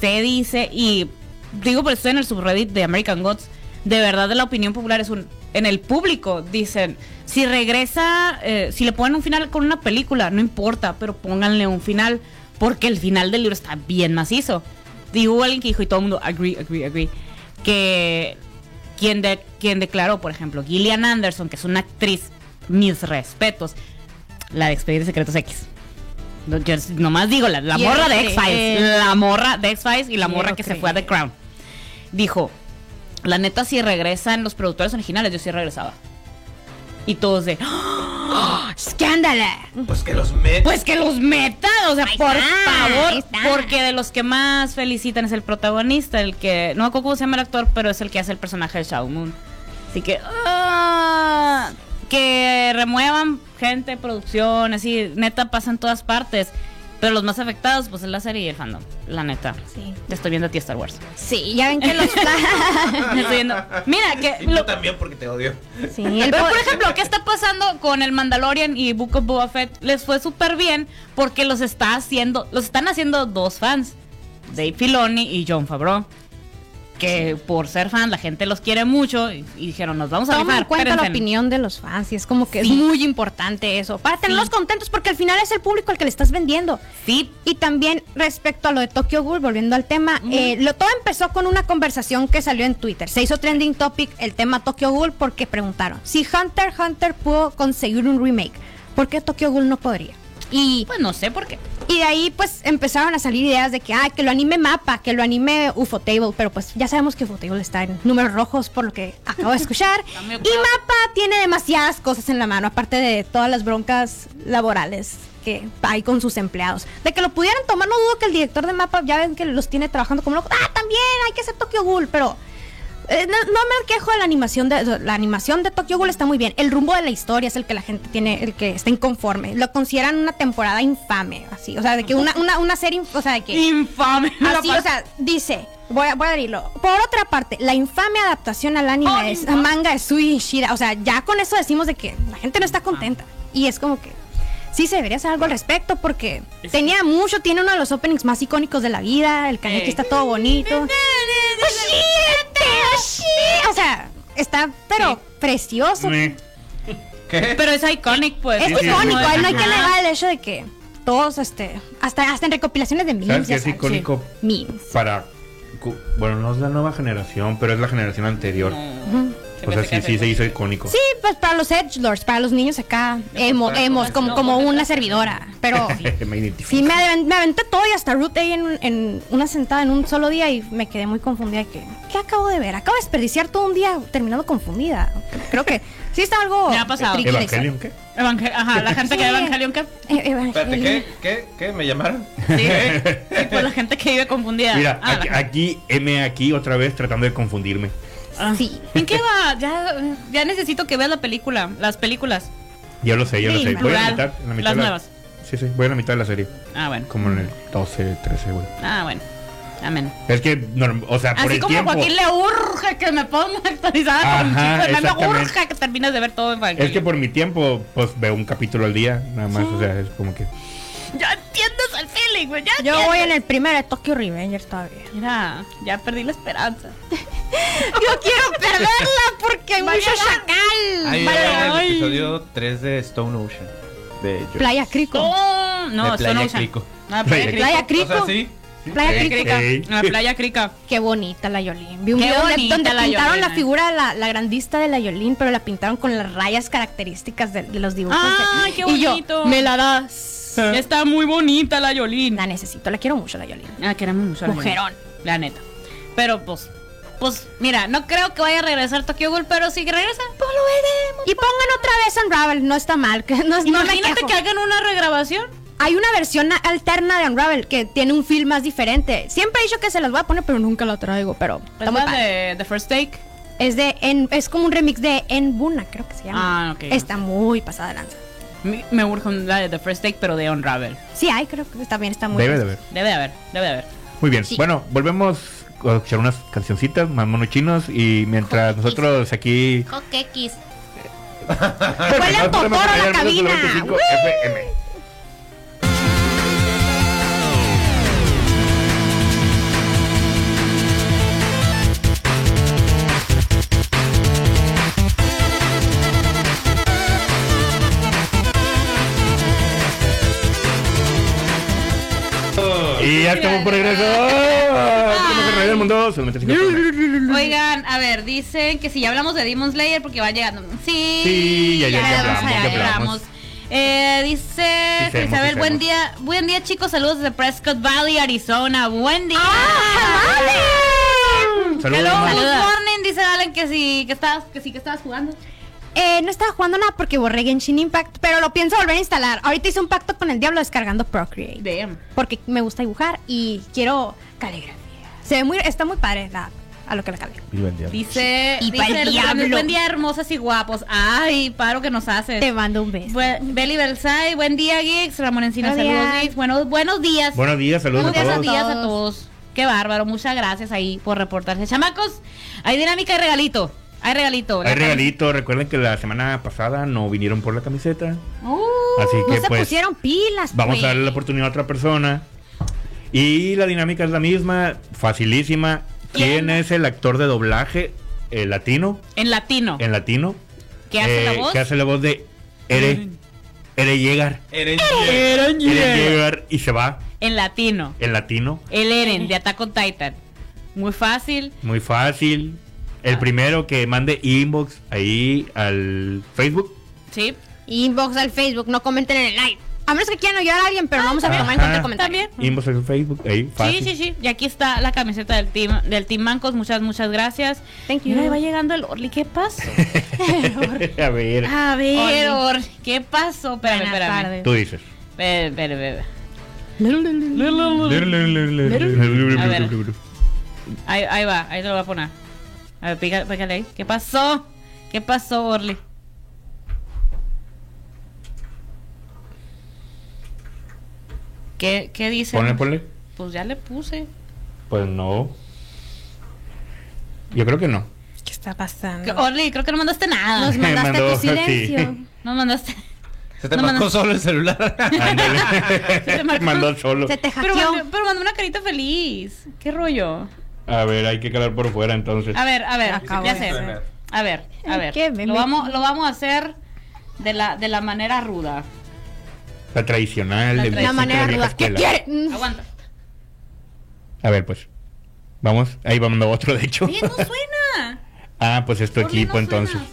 se dice, y digo, pero estoy en el subreddit de American Gods, de verdad de la opinión popular es un... En el público dicen, si regresa, eh, si le ponen un final con una película, no importa, pero pónganle un final, porque el final del libro está bien macizo. Y hubo alguien que dijo, y todo el mundo, agree, agree, agree, que quien, de, quien declaró, por ejemplo, Gillian Anderson, que es una actriz, mis respetos, la de Expedientes Secretos X. No, yo nomás digo, la, la morra de creer. X-Files. La morra de X-Files y la morra que se fue a The. Crown. Dijo, la neta, si regresan los productores originales, yo sí regresaba. Y todos de, "¡Ah! ¡Escándala! Pues que los met. pues que los metan, o sea, Ahí por está, favor. Porque de los que más felicitan es el protagonista, el que, no me acuerdo cómo se llama el actor, pero es el que hace el personaje de Shao Moon. Así que, ah, que remuevan gente, producción, así, neta, pasa en todas partes. Pero los más afectados, pues es la serie y el fandom, la neta. Sí. Te estoy viendo a ti Star Wars. Sí, ya ven que los... Estoy viendo. Mira, que Y tú lo- también porque te odio. sí, el pero po- por ejemplo, ¿qué está pasando con el Mandalorian y Book of Boba Fett? Les fue súper bien porque los está haciendo, los están haciendo dos fans, Dave Filoni y John Favreau. Que por ser fan la gente los quiere mucho y, y dijeron, nos vamos a Toma en rifar. cuenta la espérense". opinión de los fans y es como que Sí. es muy importante eso. Para tenerlos Sí. contentos porque al final es el público al que le estás vendiendo. Sí, Y también respecto a lo de Tokyo Ghoul, volviendo al tema, eh, lo, todo empezó con una conversación que salió en Twitter. Se hizo trending topic el tema Tokyo Ghoul porque preguntaron, si Hunter x Hunter pudo conseguir un remake, ¿por qué Tokyo Ghoul no podría? Y, pues no sé por qué. y de ahí pues empezaron a salir ideas de que, ah, que lo anime Mapa, que lo anime Ufotable, pero pues ya sabemos que Ufotable está en números rojos por lo que acabo de escuchar. Y. Mapa tiene demasiadas cosas en la mano, aparte de todas las broncas laborales que hay con sus empleados. De que lo pudieran tomar, no dudo que el director de Mapa ya ven que los tiene trabajando como locos. Ah, también hay que hacer Tokyo Ghoul, pero eh, no, no me quejo de la animación de la animación de Tokyo Ghoul está muy bien. El rumbo de la historia es el que la gente tiene, el que está inconforme. Lo consideran una temporada infame, así, o sea, de que una, una, una serie, o sea, de que Infame. Así, o sea, dice, voy a, voy a decirlo. Por otra parte, la infame adaptación al anime Ay, es no. manga de Sui Ishida. O sea, ya con eso decimos de que la gente no está contenta. Y es como que sí se debería hacer algo al respecto porque Es- tenía mucho, tiene uno de los openings más icónicos de la vida. El kaneki Ey. está todo bonito. O sea, está pero Sí. precioso. ¿Qué? Pero es iconic, pues. Es icónico, sí. no hay que negar el hecho de que todos, este, hasta, hasta en recopilaciones de memes. ¿Sabes qué ya es sabes. icónico Memes. para... cu- Bueno, no es la nueva generación, pero es la generación anterior. O sea, sí, sí se hizo icónico. Sí, pues para los edgelords, para los niños acá, emo, Exacto. emos, como, porque una servidora. Pero me sí, me, aven- me aventé todo y hasta Root ahí en, en una sentada en un solo día y me quedé muy confundida. que, ¿Qué acabo de ver? Acabo de desperdiciar todo un día terminando confundida. Creo que sí está algo... Me ha pasado. ¿Evangelion qué? Evangel- Ajá, la gente que Sí. ve Evangelion, ¿qué? historia. Eh, Espérate, Evangelion. ¿qué? ¿Qué? ¿Qué? ¿Me llamaron? Sí, sí, pues la gente que vive confundida. Mira, Ah, aquí, aquí, M aquí otra vez tratando de confundirme. Ah. Sí. ¿En qué va? Ya, ya necesito que veas la película, las películas. Ya lo sé, ya lo sé. Voy a la mitad. en la mitad Las de la- nuevas. Sí, sí, voy a la mitad de la serie. Ah, bueno. Como en el 12, 13, güey. Ah, bueno. Amén. Es que, o sea, por Así el como tiempo. a Joaquín le urge que me ponga actualizada con chico exactamente. urge que termines de ver todo Evangelion. Es que por mi tiempo, pues veo un capítulo al día, nada más. O sea, es como que. Ya entiendes el feeling, güey. Ya Yo voy en el primero de Tokyo Revengers todavía. Mira, ya perdí la esperanza. Yo quiero perderla porque hay mucho chacal. Ahí el episodio 3 de Stone Ocean. De. Playa Crico. Oh, no, De Playa Stone Ocean. Crico. Ah, Playa Playa Crico. Playa O Crico. sea, sí. Playa Crico. Crica. La Playa Crica. Qué bonita la Yolín. Vi un Qué video donde, bonita donde la pintaron Yolín, la eh. figura la, la grandista de la Yolín, pero la pintaron con las rayas características de, de los dibujos. Ay, qué Y yo, bonito. me la das. Está muy bonita la Yolín. La necesito, la quiero mucho la Yolín. Ah, queremos mucho la Mujerón. Yolín. La neta. Pero pues, pues, mira, no creo que vaya a regresar Tokyo Ghoul, pero si regresa, pues lo veremos. Y pongan otra vez Unravel, no está mal. Que no, Imagínate que hagan una regrabación. Hay una versión alterna de Unravel que tiene un feel más diferente. Siempre he dicho que se las voy a poner, pero nunca la traigo. Pero Es la de The First Take. Es de En- es como un remix de En Buna, creo que se llama. Ah, ok. Está muy pasada de lanza. Me, me urge la de The First Take, pero de Unravel. Sí, hay, creo que también está muy Debe de haber. Debe de haber, debe de haber. Muy bien. Sí. Bueno, volvemos a escuchar unas cancioncitas más monochinos y mientras nosotros aquí. Joquequis. Huele a totoro la cabina. Ya estamos por regreso. ¡Ah! Del Mundo. Oigan, a ver, dicen que si ya hablamos de Demon Slayer porque va llegando. Sí, Sí, ya- ya- ya hablamos, hablamos, ya hablamos. Eh, dice Sí, Isabel, buen día, buen día chicos, saludos desde Prescott Valley, Arizona, buen día. Saludos, Hello, mamá. good morning, dice Allen que sí, que estabas, que sí que estabas jugando. Eh, no estaba jugando nada porque borré Genshin Impact, pero lo pienso volver a instalar. Ahorita hice un pacto con el diablo descargando Procreate. Damn. Porque me gusta dibujar y quiero caligrafía. Se ve muy, está muy padre la, a lo que le caligrafía. Viva el diablo. Dice, Y dice pa'l el- diablo. buen día hermosas y guapos. Ay, paro que nos haces. Te mando un beso. Bu- Beli Belsay, buen día, Geeks. Ramón Encina, Buenos saludos, días. Geeks. Buenos, buenos días. Buenos días, saludos buenos a todos. días a todos. Qué bárbaro. Muchas gracias ahí por reportarse. Chamacos, hay dinámica y regalito. Hay regalito. Hay La- regalito. Recuerden que la semana pasada no vinieron por la camiseta. Uh, Así No que se pues pusieron pilas. vamos pues. a darle la oportunidad a otra persona. Y la dinámica es la misma, facilísima. ¿Quién ¿Quién? es el actor de doblaje eh, latino? en latino. En latino. ¿Qué hace la Eh, voz? Que hace la voz de Ere. Ere Llegar. Eren- Ere Llegar y se va En latino. en latino. El Eren de Attack on Titan. Muy fácil. Muy fácil. El primero que mande inbox ahí al Facebook. ¿Sí? Inbox al Facebook, no comenten en el live. A menos que quieran ayudar a alguien, pero no vamos a tomar en cuenta el comentario. También. Inbox al Facebook, ahí, fácil. Sí, sí, sí. Y aquí está la camiseta del team, del team Mancos. Muchas, muchas gracias. Thank you. Mira, ahí va llegando el Orly. ¿Qué pasó? a ver, A ver, Orly. Orly. ¿Qué pasó? Espérame, Buenas espérame. tardes. tú dices. Espérame, espérame. A ver. Ahí, ahí va, ahí te lo voy a poner. A ver, pícale, pícale ahí. ¿Qué pasó? ¿Qué pasó, Orly? ¿Qué, qué dice? Ponle, ponle. Pues ya le puse. Pues no. Yo creo que no. ¿Qué está pasando? Orly, creo que no mandaste nada. Nos mandaste mandó, tu silencio. sí. No mandaste. Se te No, marcó solo el celular. Ándale. marcó. Mandó solo. Se te Pero, hackeó. pero mandó una carita feliz. ¿Qué rollo? A ver, hay que calar por fuera entonces. A ver, a ver, Acabo ya sé. A ver, a ver. Lo vamos, lo vamos a hacer de la, de la manera ruda. La tradicional. La de tradicional. La manera de ruda. ¿Qué quiere? Mm. Aguanta. A ver, pues. Vamos, ahí va mandando otro, de hecho. Oye, no suena. ah, pues es tu equipo no entonces. suena.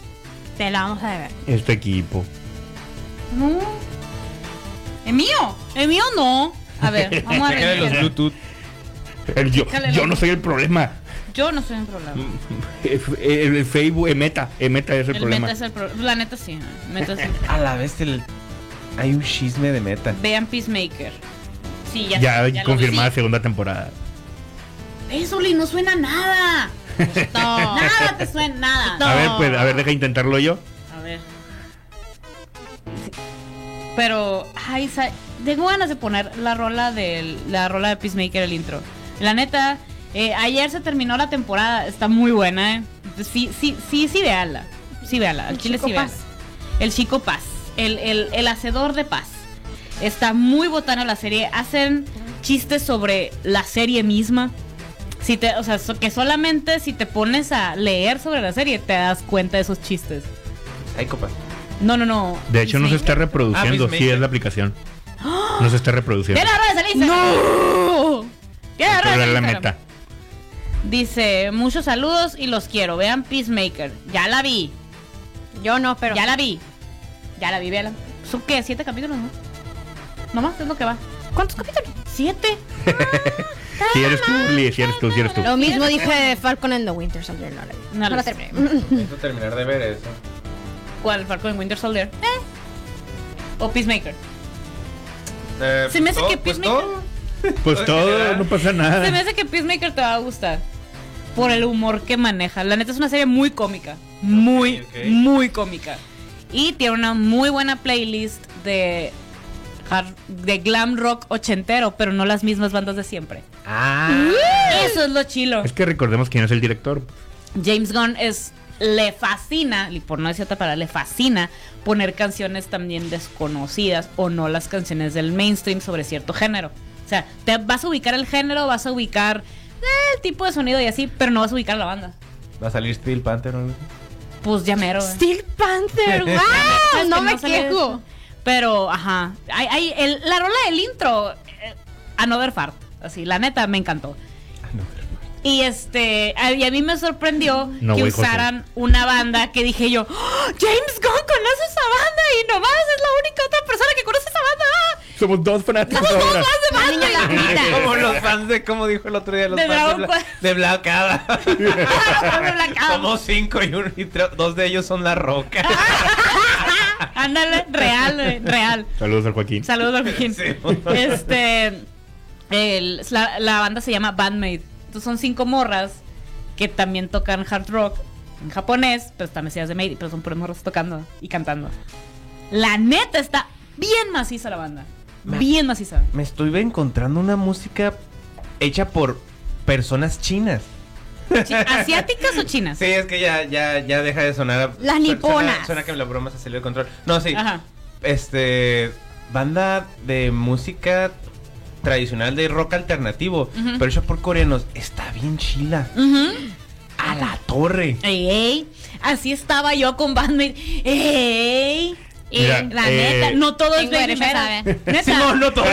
Te la vamos a deber. Es tu equipo. No. ¿Es mío? ¿Es mío no? A ver, vamos a Sácale los ver. Bluetooth. El- yo, no soy el problema. Yo no soy un problema. El, el Facebook, el meta, el meta es el, El problema. meta es el problema. La neta sí. el Meta sí. A la vez el... hay un chisme de meta. Vean Peacemaker. Sí, ya, Ya, ya confirmada segunda temporada. Eso, Lee, no suena nada. No. Nada te suena, nada. A ver, pues, a ver, deja intentarlo yo. A ver. Pero, ay, sa- tengo ganas de poner la rola del, la rola de Peacemaker, el intro. La neta, eh, ayer se terminó la temporada, está muy buena, eh. Sí, sí, sí, sí, véala. Sí, véala. Al El chile Chico sí, véala. Paz. El chico Paz. El, el, el hacedor de paz. Está muy botana la serie. Hacen chistes sobre la serie misma. Si te, o sea, so- que solamente si te pones a leer sobre la serie te das cuenta de esos chistes. Hay copas. No, no, no. De hecho, no se está reproduciendo. Ah, sí, Peacemaker. es la aplicación. No se está reproduciendo. ¡No! ¿Qué la meta. Dice, muchos saludos y los quiero. Vean Peacemaker. Ya la vi. Yo no, pero. Ya la vi. Ya la vi, véala. ¿Son qué? ¿Siete capítulos, no? Nomás es lo que va. ¿Cuántos capítulos? ¿Siete? Si eres tú, Lee, si eres tú, si eres tú. Lo mismo dije de Falcon and the Winter Soldier. No la vi. No No, la la sé. terminé. Necesito terminar de ver eso. ¿Cuál? ¿Falcon en Winter Soldier? Eh. ¿O Peacemaker? Eh, Se me hace todo, que pues Peacemaker- todo. Pues todo, no pasa Se me nada. hace que Peacemaker te va a gustar. Por el humor que maneja. La neta es una serie muy cómica. Muy, muy cómica. Y tiene una muy buena playlist de, hard- de glam rock ochentero, pero no las mismas bandas de siempre. Ah. Eso es lo chilo. Es que recordemos quién es el director. James Gunn es le fascina, y por no decir otra palabra, le fascina poner canciones también desconocidas o no las canciones del mainstream sobre cierto género. O sea, te vas a ubicar el género, vas a ubicar eh, el tipo de sonido y así, pero no vas a ubicar la banda. Va a salir Steel Panther o algo así? Pues ya mero. güey. Steel Panther, wow. No me quejo. eso. Pero, ajá. Hay, hay el- la rola del intro, eh, Another Fart. Así, la neta, me encantó. Ah. Y este, a- y a mí me sorprendió No, que José. usaran una banda que dije yo, "¡Oh! James Gunn conoce esa banda y nomás es la única otra persona que conoce esa banda. Somos dos fanáticos ahora. La niña lagunita. Como los fans de, como dijo el otro día, los De fans de, Bla- Quest. de. Somos cinco y, un- y tre- dos de ellos son La Roca. Ándale, real, real. Saludos al Joaquín. Saludos a Joaquín. Sí. Este, el- la, la banda se llama Bandmate. Entonces son cinco morras que también tocan hard rock en japonés, pero están vestidas de maid, pero son puras morras tocando y cantando. La neta está bien maciza la banda. Bien maciza. Me estuve encontrando una música hecha por personas chinas. Chi- ¿Asiáticas o chinas? Sí, es que ya, ya, ya deja de sonar. Las niponas. Suena, suena que la broma se salió de control. No, sí. Ajá. Este. Banda de música tradicional de rock alternativo, pero hecha por coreanos. Está bien chila. A la torre. Ey, ey. Así estaba yo con Bandmate. Ey. Y Mira, la eh, neta, no todo es Baby Metal. saber. Neta. Sí, no, no todo.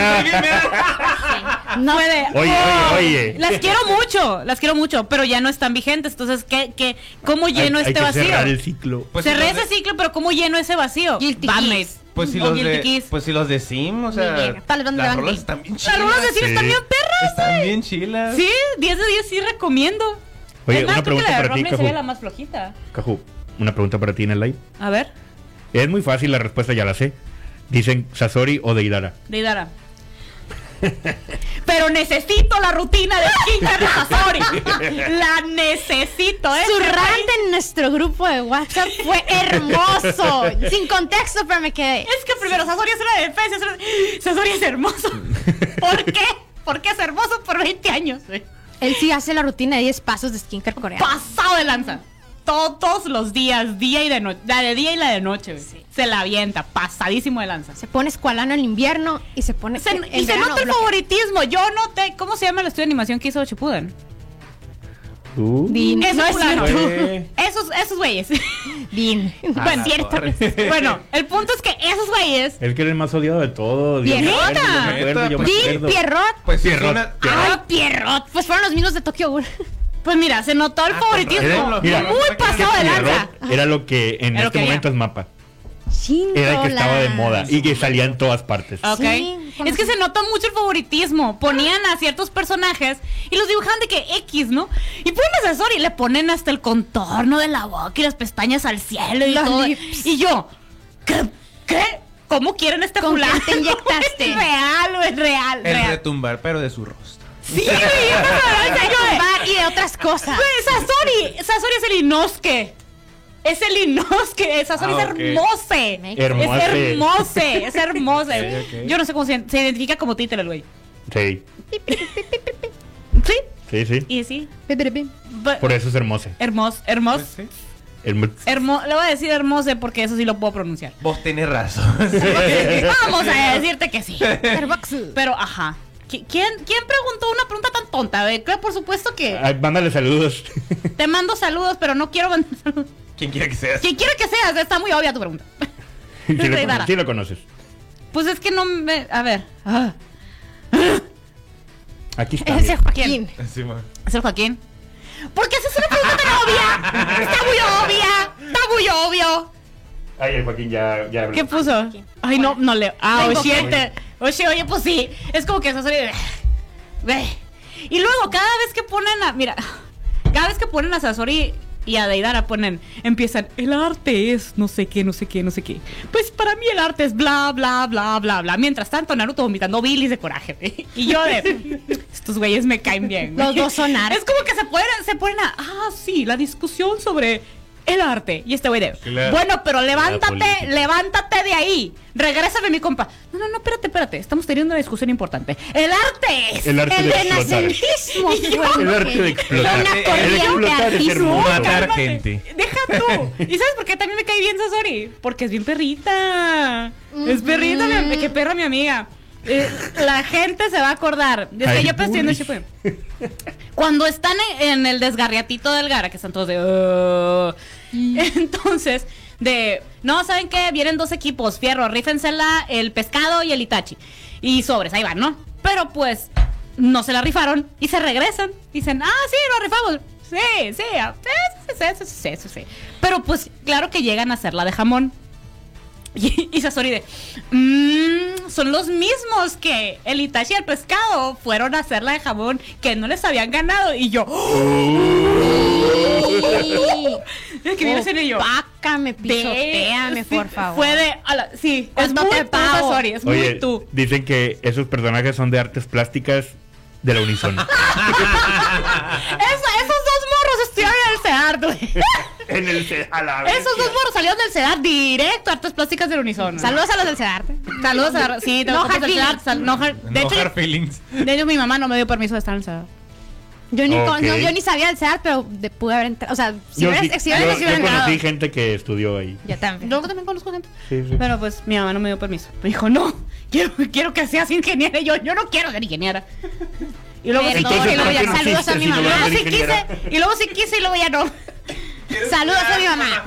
No puede. Oye, Oh, oye, oye. Las quiero mucho, las quiero mucho, pero ya no están vigentes. Entonces, ¿qué, qué, ¿cómo lleno hay, hay este que vacío? cerrar el ciclo. Pues si Cerré ese ciclo, pero ¿cómo lleno ese vacío? Kiss. Pues si los de. Pues si los de Sim, o sea. Tal las rolas están bien Las chilas. rolas de cine Sí. están bien perras. Están bien chilas. Sí, 10 de 10 sí recomiendo. Oye, Es más, una creo que pregunta la de para ti, Romney sería la más flojita. Caju, una pregunta para ti en el live. A ver, Es muy fácil, la respuesta ya la sé. Dicen Sasori o Deidara. Deidara. Pero necesito la rutina de skincare de Sasori. La necesito, ¿eh? Su rant en nuestro grupo de WhatsApp fue hermoso. Sin contexto, pero me quedé. Es que primero Sasori es una defensa. es una- Sasori es hermoso. ¿Por qué? Porque es hermoso por 20 años. Él sí hace la rutina de 10 pasos de skincare coreano. Pasado de lanza. Todos los días, día y de noche. La de día y la de noche, güey. Se la avienta, pasadísimo de lanza. Se pone escualano en invierno y se pone. Se- en y se nota el favoritismo. Yo noté. ¿Cómo se llama el estudio de animación que hizo Shippuden? Uh, Din. Eso no es cierto. Esos, esos güeyes. Din. Bueno, la cierto. bueno, el punto es que esos güeyes. Es que era el más odiado de todos. Me Din. Pierrot. Pues sí, Pierrot, una- Pierrot. Pierrot. Pues fueron los mismos de Tokyo Ghoul. Pues mira, se notó el Ah, favoritismo. Era- mira, muy es pasado de lanza. Era lo que en Era este que momento había. es mapa. Era el que estaba de moda y que salía en todas partes. Ok. Sí, es que se nota mucho el favoritismo. Ponían a ciertos personajes y los dibujaban de que X, ¿no? Y ponen a Sasori y le ponen hasta el contorno de la boca y las pestañas al cielo y Los todo. lips. Y yo, ¿qué? ¿Qué? ¿Cómo quieren este ¿Con te inyectaste? Es real, es real, El real. retumbar, pero de su rostro. Sí, yo de- Bar y de otras cosas. Güey, Sasori, Sasori es el Inosuke. Es el Inosuke. Sasori Ah, es hermose. Hermose. Es hermose. Es hermose. Ok, ok. Yo no sé cómo se, se identifica como títere el güey. Sí, Sí, sí, sí. y sí. Por eso es hermoso. Hermoso, hermoso. Pues sí. El- Hermo, le voy a decir hermose porque eso sí lo puedo pronunciar. Vos tenés razón. Vamos a decirte que sí. Pero, ajá. ¿Qui- ¿Quién, ¿Quién preguntó una pregunta tan tonta? A ver, por supuesto que Ay, mándale saludos. te mando saludos, pero no quiero mandar saludos. Quien quiera que seas. Quien quiera que seas, está muy obvia tu pregunta. Sí lo, conoces, sí lo conoces. Pues es que no me. A ver. Ah, Aquí está. Ese mira. Joaquín. Sí, ma. ¿Es el Joaquín? ¿Por qué haces una pregunta tan obvia? Está muy obvia. Está muy obvio. Ay, el Joaquín ya, ya habló. ¿Qué puso? Ay, no, no leo. Ah, Tengo oye, que- te- oye, oye, pues sí. Es como que. Ve. Y luego, cada vez que ponen a. Mira, cada vez que ponen a Sasori y a Deidara ponen. Empiezan. El arte es no sé qué, no sé qué, no sé qué. Pues para mí el arte es bla, bla, bla, bla, bla. Mientras tanto, Naruto vomitando bilis de coraje. Y yo de. Estos güeyes me caen bien. güey". Los dos son arte. Es como que se ponen, se ponen a. Ah, sí, la discusión sobre. El arte. Y este güey de. Claro. Bueno, pero levántate, levántate de ahí. Regrésame, mi compa. No, no, no, espérate, espérate. Estamos teniendo una discusión importante. El arte es. El arte El de renacentismo yo- El arte de explotar. Una corriente. Matar gente. Deja tú. ¿Y sabes por qué también me cae bien Sasori? Porque es bien perrita. Es perrita, mi, qué perra mi amiga. Eh, la gente se va a acordar. Es que Ay, yo pensé en el bully. Shippuden. Cuando están en, el desgarriatito del Gara, que están todos de. "Uh", entonces, de. No, ¿saben qué? Vienen dos equipos: Fierro, rífensela, el pescado y el Itachi. Y sobres, ahí van, ¿no? Pero pues. no se la rifaron y se regresan. Dicen, ah, sí, lo rifamos. Sí, sí, ah, sí, sí, sí, sí, sí, sí, sí. Pero pues claro que llegan a hacerla de jamón. Y, y Sasori de, "Mm, son los mismos que el Itachi y el pescado fueron a hacerla de jamón que no les habían ganado. Y yo, es que viene ese niño. Pácame, pisoteame, Sí, por favor. Fue de, a la- sí, es ¿Cuánto muy te tú? Sasori, es muy Oye, tú. dicen que esos personajes son de artes plásticas de la Unison. Eso- estuvieron en el CEDAR, Esos dos morros salieron del CEDAR directo a Artes Plásticas del Unisón. Saludos a los del CEDARTE. Saludos a... Sí, te No hard del CEDAR, sal- no hard- de, No hecho, hard feelings. de hecho, mi mamá no me dio permiso de estar en el CEDAR. Yo ni, con- Ok. no, yo ni sabía del CEDAR, pero de- pude haber entrado. O sea, si yo hubieras, sí- si yo- hubieras- yo si hubieran conocí gente que estudió ahí. Yo también. Yo también conozco gente. Sí, sí. Pero pues mi mamá no me dio permiso. Me dijo, no, quiero, quiero que seas ingeniera. Y yo, yo no quiero ser ingeniera. Y luego, sí, Entonces, y luego ¿por ya saludos a mi mamá. vas a Luego ser sí quise, y luego sí quise y luego ya no. Saludos a mi mamá.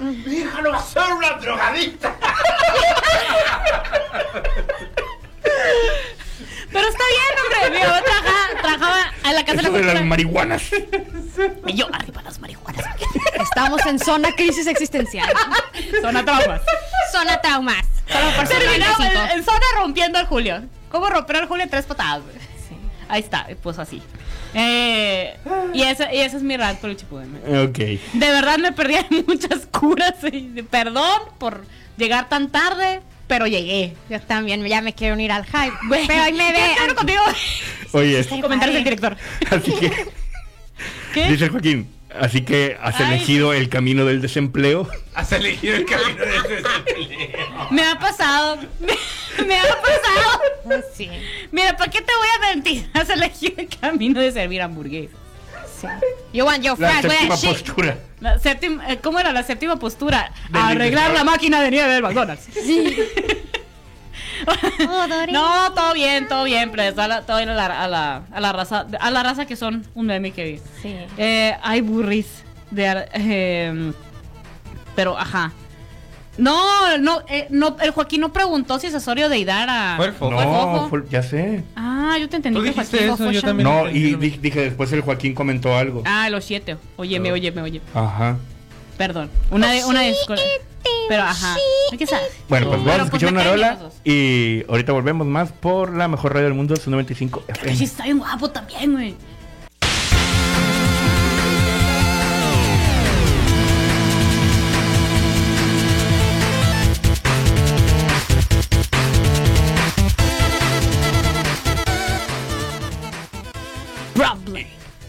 Pero está bien, hombre. Mi mamá trabajaba, trabajaba en la casa Eso de de la las cultura. marihuanas. Y yo, arriba las marihuanas. Estamos en zona crisis existencial. Zona traumas. zona traumas. Ser Terminamos 95. en, en zona rompiendo al Julio. ¿Cómo romper al Julio en tres patadas? Ahí está, pues así. Eh, y, ese, y ese es mi rant con el Chipuden. Ok. De verdad me perdí en muchas curas. y perdón por llegar tan tarde, pero llegué. Yo también ya me quiero unir al hype. Pero ahí me ¿qué ve. contigo? Oye, Comentarios del director. así que ¿Qué? dice Joaquín, así que has Ay, elegido el camino del desempleo. Has elegido el camino de ese desempleo. Me ha pasado. Me, me ha pasado. Sí, Mira, ¿para qué te voy a mentir? Has elegido el camino de servir hamburguesas. sí. You want your La séptima shit. postura. La séptima, eh, ¿Cómo era la séptima postura? Del Arreglar la máquina de nieve del McDonald's. Dory. No, todo bien, todo bien, pero está la, todo bien a la, a la, a la raza, a la raza que son un meme que vi. Sí. Eh, hay burris de, eh, pero ajá. No, no, eh, no, el Joaquín no preguntó si es Osorio de Idara. Fue el No, fue- ya sé. Ah, yo te entendí Tú que dijiste Joaquín eso, fue yo también. No, y di- dije después el Joaquín comentó algo. Ah, los siete. Óyeme, Oh. óyeme, oye. Ajá. Perdón. Una, de- una disculpa. Pero ajá. ¿Qué sabes? Bueno, pues vamos a pues, escuchar una rola y ahorita volvemos más por la mejor radio del mundo, su 95 Que sí FM. está bien guapo también, güey.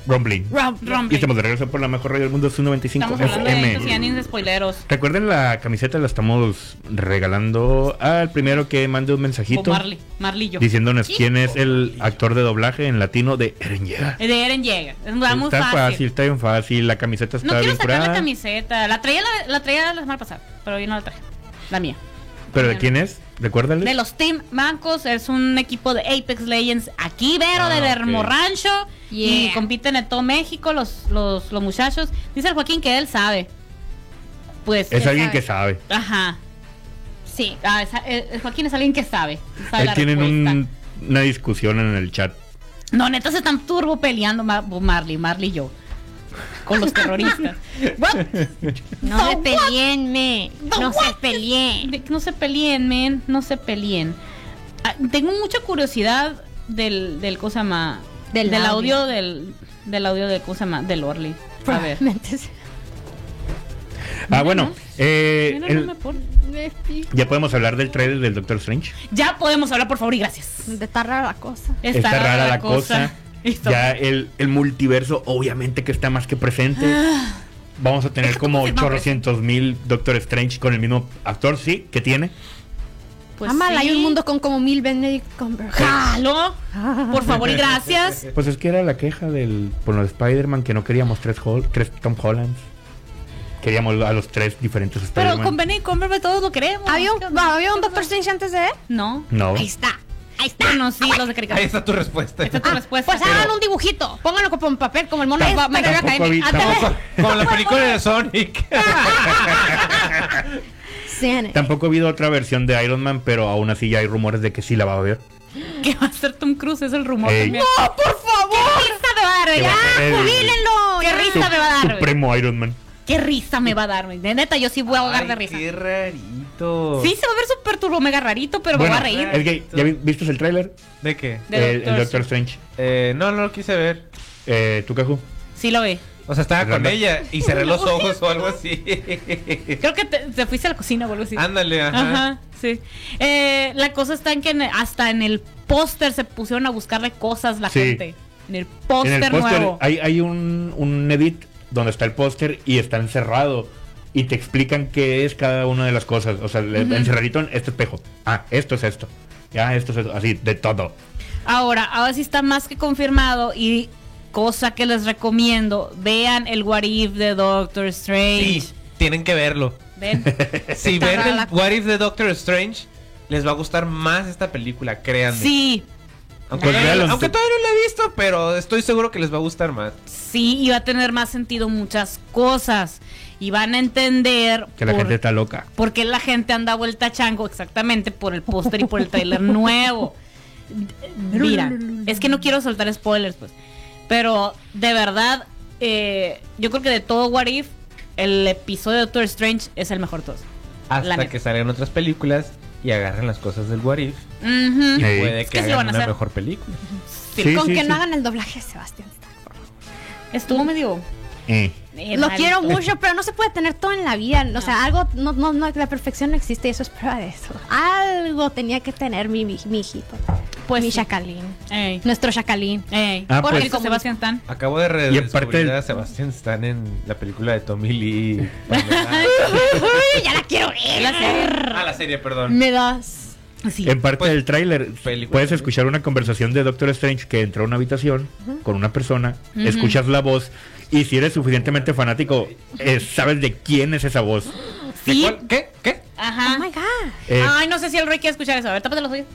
Rumbling. Rum- Y Rumbling. estamos de regreso por la mejor radio del mundo, su 95 Estamos FM. de spoileros. Recuerden la camiseta la estamos regalando al primero que mande un O mensajito Marley. Marlillo. diciéndonos Sí. quién es el actor de doblaje en latino de Eren Yeager. De Eren Yeager. Muy Está fácil. fácil, está bien fácil, la camiseta No está quiero bien sacar la camiseta. La traía la, la traía la semana pasada, pero hoy no la traje. La mía. ¿Pero de quién es? Recuérdale. De los Team Mancos, es un equipo de Apex Legends aquí, Vero, Ah, del ok. Hermo Rancho. Y compiten en todo México los, los, los muchachos. Dice el Joaquín que él sabe. Pues, Es alguien sabe. que sabe. ajá. Sí. Ah, es- el- Joaquín es alguien que sabe. sabe Ahí tienen un- una discusión en el chat. No, neta se están turbo peleando Mar- Marley, Marley y yo. Con los terroristas. What? No se peleen, me. So No se peleen. No se peleen, men. No se peleen. Ah, tengo mucha curiosidad del, del cosa más. Del Del, audio, audio. del, del audio de cosa más. Del Orly. A ver. Ah, bueno, eh, el- ya podemos hablar del trailer del Doctor Strange. Ya podemos hablar, por favor, y gracias. De está rara la cosa. Está, rara la cosa. Ya el, el multiverso, obviamente que está más que presente. Vamos a tener como ¿cómo se llama? 800 mil Doctor Strange con el mismo actor, sí, que tiene. Pues Amala, sí. hay un mundo con como mil Benedict Cumberbatch. Jalo. Por favor y gracias. Pues es que era la queja del por lo de Spider-Man que no queríamos tres, Hol- tres Tom Hollands. Queríamos a los tres diferentes Pero Spider-Man. con Benny Cumberbatch todos lo queremos. ¿Había un. ¿Había un Doctor Strange antes de él? No. No. Ahí está. Ahí está. Bueno, sí, los de Ahí caricatura. está tu respuesta. Ahí está tu respuesta. Pues hagan un dibujito. Pónganlo como en papel, como el mono de Tampoco había- tampoco-. Como la película de Sonic. Sean- Tampoco ha habido otra versión de Iron Man, pero aún así ya hay rumores de que sí la va a ver. Que va a ser Tom Cruise, es el rumor Ey. también. ¡No, por favor! dar, Que ya. va a ser el ¡Jubílenlo! Qué ya. risa me va a dar, güey. Supremo Iron Man. Qué risa me va a dar, güey. De neta, yo sí voy a ahogar de Ay, risa. Qué rarito. Sí, se va a ver súper turbo mega rarito, pero bueno, me voy a reír. es que, ¿ya vi- viste el tráiler? ¿De qué? De el, el Doctor Strange. Eh, no, no lo quise ver. Eh, ¿Tú, Caju? Sí lo ve. O sea, estaba con ella y cerré los ojos o algo así. Creo que te, te fuiste a la cocina o algo así. Ándale, ajá. Ajá, sí. Eh, la cosa está en que en- hasta en el póster se pusieron a buscarle cosas la Sí. gente. En el En póster el póster nuevo. hay, hay un, un edit donde está el póster y está encerrado. Y te explican qué es cada una de las cosas. O sea, le- Ujú. encerradito en este espejo. Ah, esto es esto. Ya, esto es esto. Así, de todo. Ahora, ahora sí está más que confirmado y cosa que les recomiendo, vean el What If de Doctor Strange. Sí, tienen que verlo. ¿Ven? Si ven el What If de Doctor Strange, les va a gustar más esta película, créanme. Sí, Aunque, Pues aunque todavía no la he visto, pero estoy seguro que les va a gustar más. sí, y va a tener más sentido muchas cosas. Y van a entender Que la por, gente está loca. por qué la gente anda vuelta a chango exactamente por el póster y por el trailer nuevo. Mira, es que no quiero soltar spoilers, pues. Pero de verdad, eh, yo creo que de todo What If, el episodio de Doctor Strange es el mejor de todos. Hasta que salgan otras películas y agarren las cosas del What If. Ujú. Y Ey. puede que que sí hagan van a una hacer. mejor película. Sí, Con sí, que sí. no hagan el doblaje Sebastián. Estuvo medio. Eh. Eh, Lo rarito. quiero mucho, pero no se puede tener todo en la vida. O sea, algo, no, no, no, la perfección no existe y eso es prueba de eso. Algo tenía que tener mi, mi, mi hijito. Pues mi sí. chacalín. Ey, Nuestro chacalín. ey. Ah, Porque pues- con Sebastián Stan. Acabo de redescubrir a Sebastián Stan en la película de Tommy Lee. Ya la quiero ver. La serie. ah, la serie, perdón. Me das. Sí. En parte Pues, del tráiler puedes escuchar una conversación de Doctor Strange que entra a una habitación con una persona, escuchas la voz y si eres suficientemente fanático, eh, sabes de quién es esa voz. ¿De Sí. cuál? ¿Qué? ¿Qué? Ajá. Oh my God. Eh, Ay, no sé si el Rey quiere escuchar eso. A ver, tápate los oídos.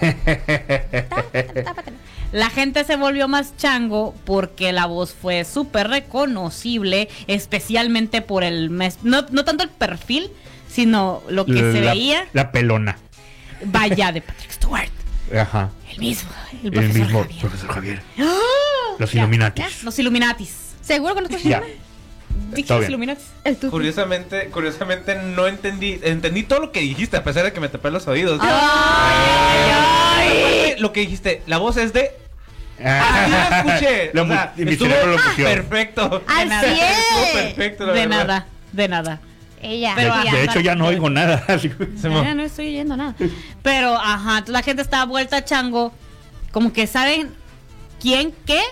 Tápatelo. La gente se volvió más chango porque la voz fue súper reconocible, especialmente por el... mes- No, no tanto el perfil, sino lo que se veía. la pelona. Vaya, de Patrick Stewart. Ajá. El mismo. El, El, mismo Javier. profesor Javier. ¡Ah! Los Ya, Illuminatis. ya, Los Illuminatis. ¿Seguro que no estás. Dije los. Illuminatis. Curiosamente, curiosamente no entendí, entendí todo lo que dijiste a pesar de que me tapé los oídos. Aparte, Lo que dijiste, la voz es de Así lo escuché. Lo o sea, mi cerebro lo perfecto. Al nada. cien. Estuvo perfecto, la De verdad. nada, de nada. Ella. Pero, de, de hecho, ya no de- oigo nada. así. Ya no estoy oyendo nada. Pero, ajá, entonces la gente está vuelta a chango. Como que saben quién qué,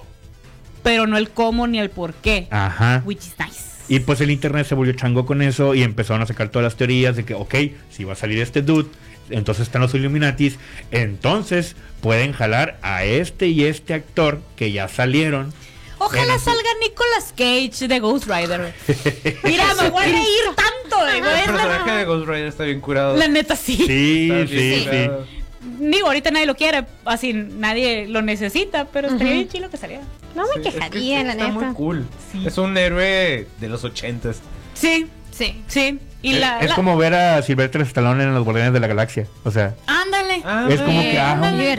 pero no el cómo ni el por qué. Ajá. Which is nice. Y pues el internet se volvió chango con eso y empezaron a sacar todas las teorías de que, ok, si va a salir este dude, entonces están los Illuminatis, entonces pueden jalar a este y este actor que ya salieron. Ojalá salga Nicolas Cage de Ghost Rider. Mira, me voy a reír tanto. a El personaje de Ghost Rider está bien curado. La neta sí. Sí, sí, sí. Digo, ahorita nadie lo quiere, así nadie lo necesita, pero estaría bien chido que saliera. No me Sí, es que quejaría, la está neta. muy cool. Sí. Es un héroe de los ochentas. Sí, sí, sí. Y Eh, la, es la- como ver a Sylvester Stallone en los Guardianes de la Galaxia. O sea, Ándale. Es como que, ah,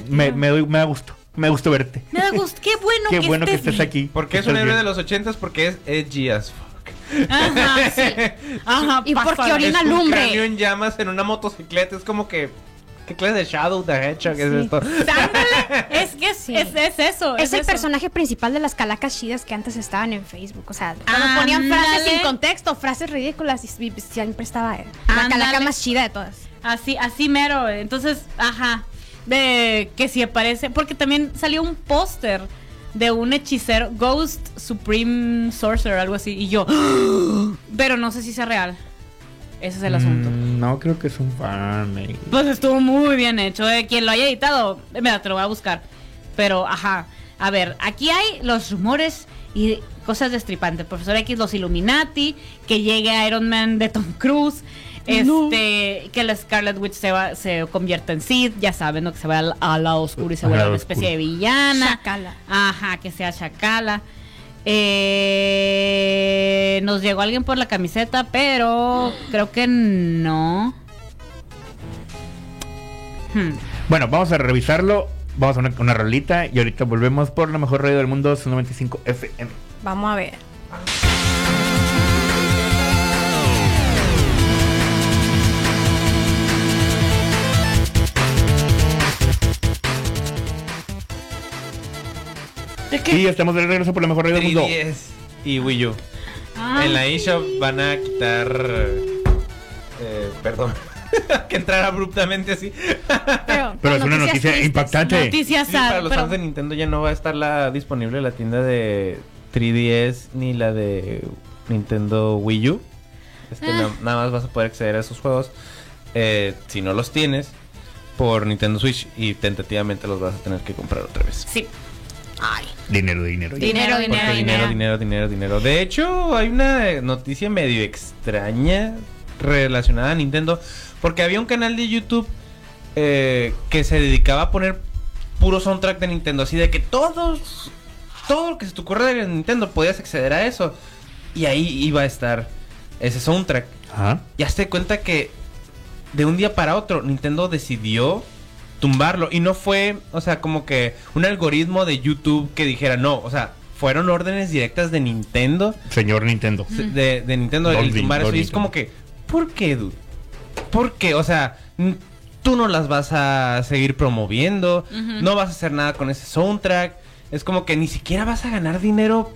me, me, doy- me da gusto. Me da gusto verte. Me da gusto. Qué bueno Qué que bueno que estés estés bien. aquí. ¿Por qué que es un estés héroe bien. de los ochentas? Porque es edgy as fuck. Ajá, sí. Ajá, Y porque orina es un lumbre. cráneo en llamas en una motocicleta. Es como que. ¿Qué clase de Shadow the Hedgehog es Sí. esto? Ándale. Es que es, Sí. es, es eso. Es el eso. personaje principal de las calacas chidas que antes estaban en Facebook. O sea, cuando ponían frases sin contexto, frases ridículas, y, y siempre estaba eh, la calaca más chida de todas. Así, así mero. Entonces, ajá. De que si aparece. Porque también salió un póster de un hechicero, Ghost Supreme Sorcerer, algo así. Y yo. Pero no sé si sea real. Ese es el asunto. Mm, no, creo que es un fan. eh. Pues estuvo muy bien hecho. Eh. Quien lo haya editado, mira, te lo voy a buscar. Pero, ajá. A ver, aquí hay los rumores y cosas destripantes. Profesor X, los Illuminati, que llegue Iron Man de Tom Cruise. Este, que la Scarlet Witch se, va, se convierta en Sid, ya saben, ¿no? que se va al, al lado oscuro y se lado una especie oscuro. de villana. Chacala. Ajá, que sea Chacala. Eh, nos llegó alguien por la camiseta, pero creo que no. Hmm. Bueno, vamos a revisarlo Vamos a una, una rolita y ahorita volvemos por la mejor radio del mundo, su 95 FM. Vamos a ver. ¿De qué? Y estamos de regreso por la mejor radio del mundo. 3DS y Wii U. Ay. En la eShop van a quitar. eh, perdón. que entrar abruptamente así. Pero, Pero es una noticia tristes. impactante. Noticias Sí, para los pero- fans de Nintendo ya no va a estar la disponible la tienda de 3DS ni la de Nintendo Wii U. Este, Ah. na- nada más vas a poder acceder a esos juegos eh, si no los tienes por Nintendo Switch y tentativamente los vas a tener que comprar otra vez. Sí. Ay. Dinero, dinero. Dinero, dinero, dinero, dinero. dinero, dinero, dinero. De hecho, hay una noticia medio extraña relacionada a Nintendo. Porque había un canal de YouTube eh, que se dedicaba a poner puro soundtrack de Nintendo. Así de que todos, todo lo que se te ocurra de Nintendo podías acceder a eso. Y ahí iba a estar ese soundtrack. Ajá. Y hazte cuenta que de un día para otro Nintendo decidió tumbarlo. Y no fue, o sea, como que un algoritmo de YouTube que dijera no. O sea, fueron órdenes directas de Nintendo. Señor Nintendo. De, de Nintendo Lord el tumbar eso. Lord Y es como que, ¿por qué, dude? ¿Por qué? O sea, tú no las vas a seguir promoviendo. No vas a hacer nada con ese soundtrack. Es como que ni siquiera vas a ganar dinero.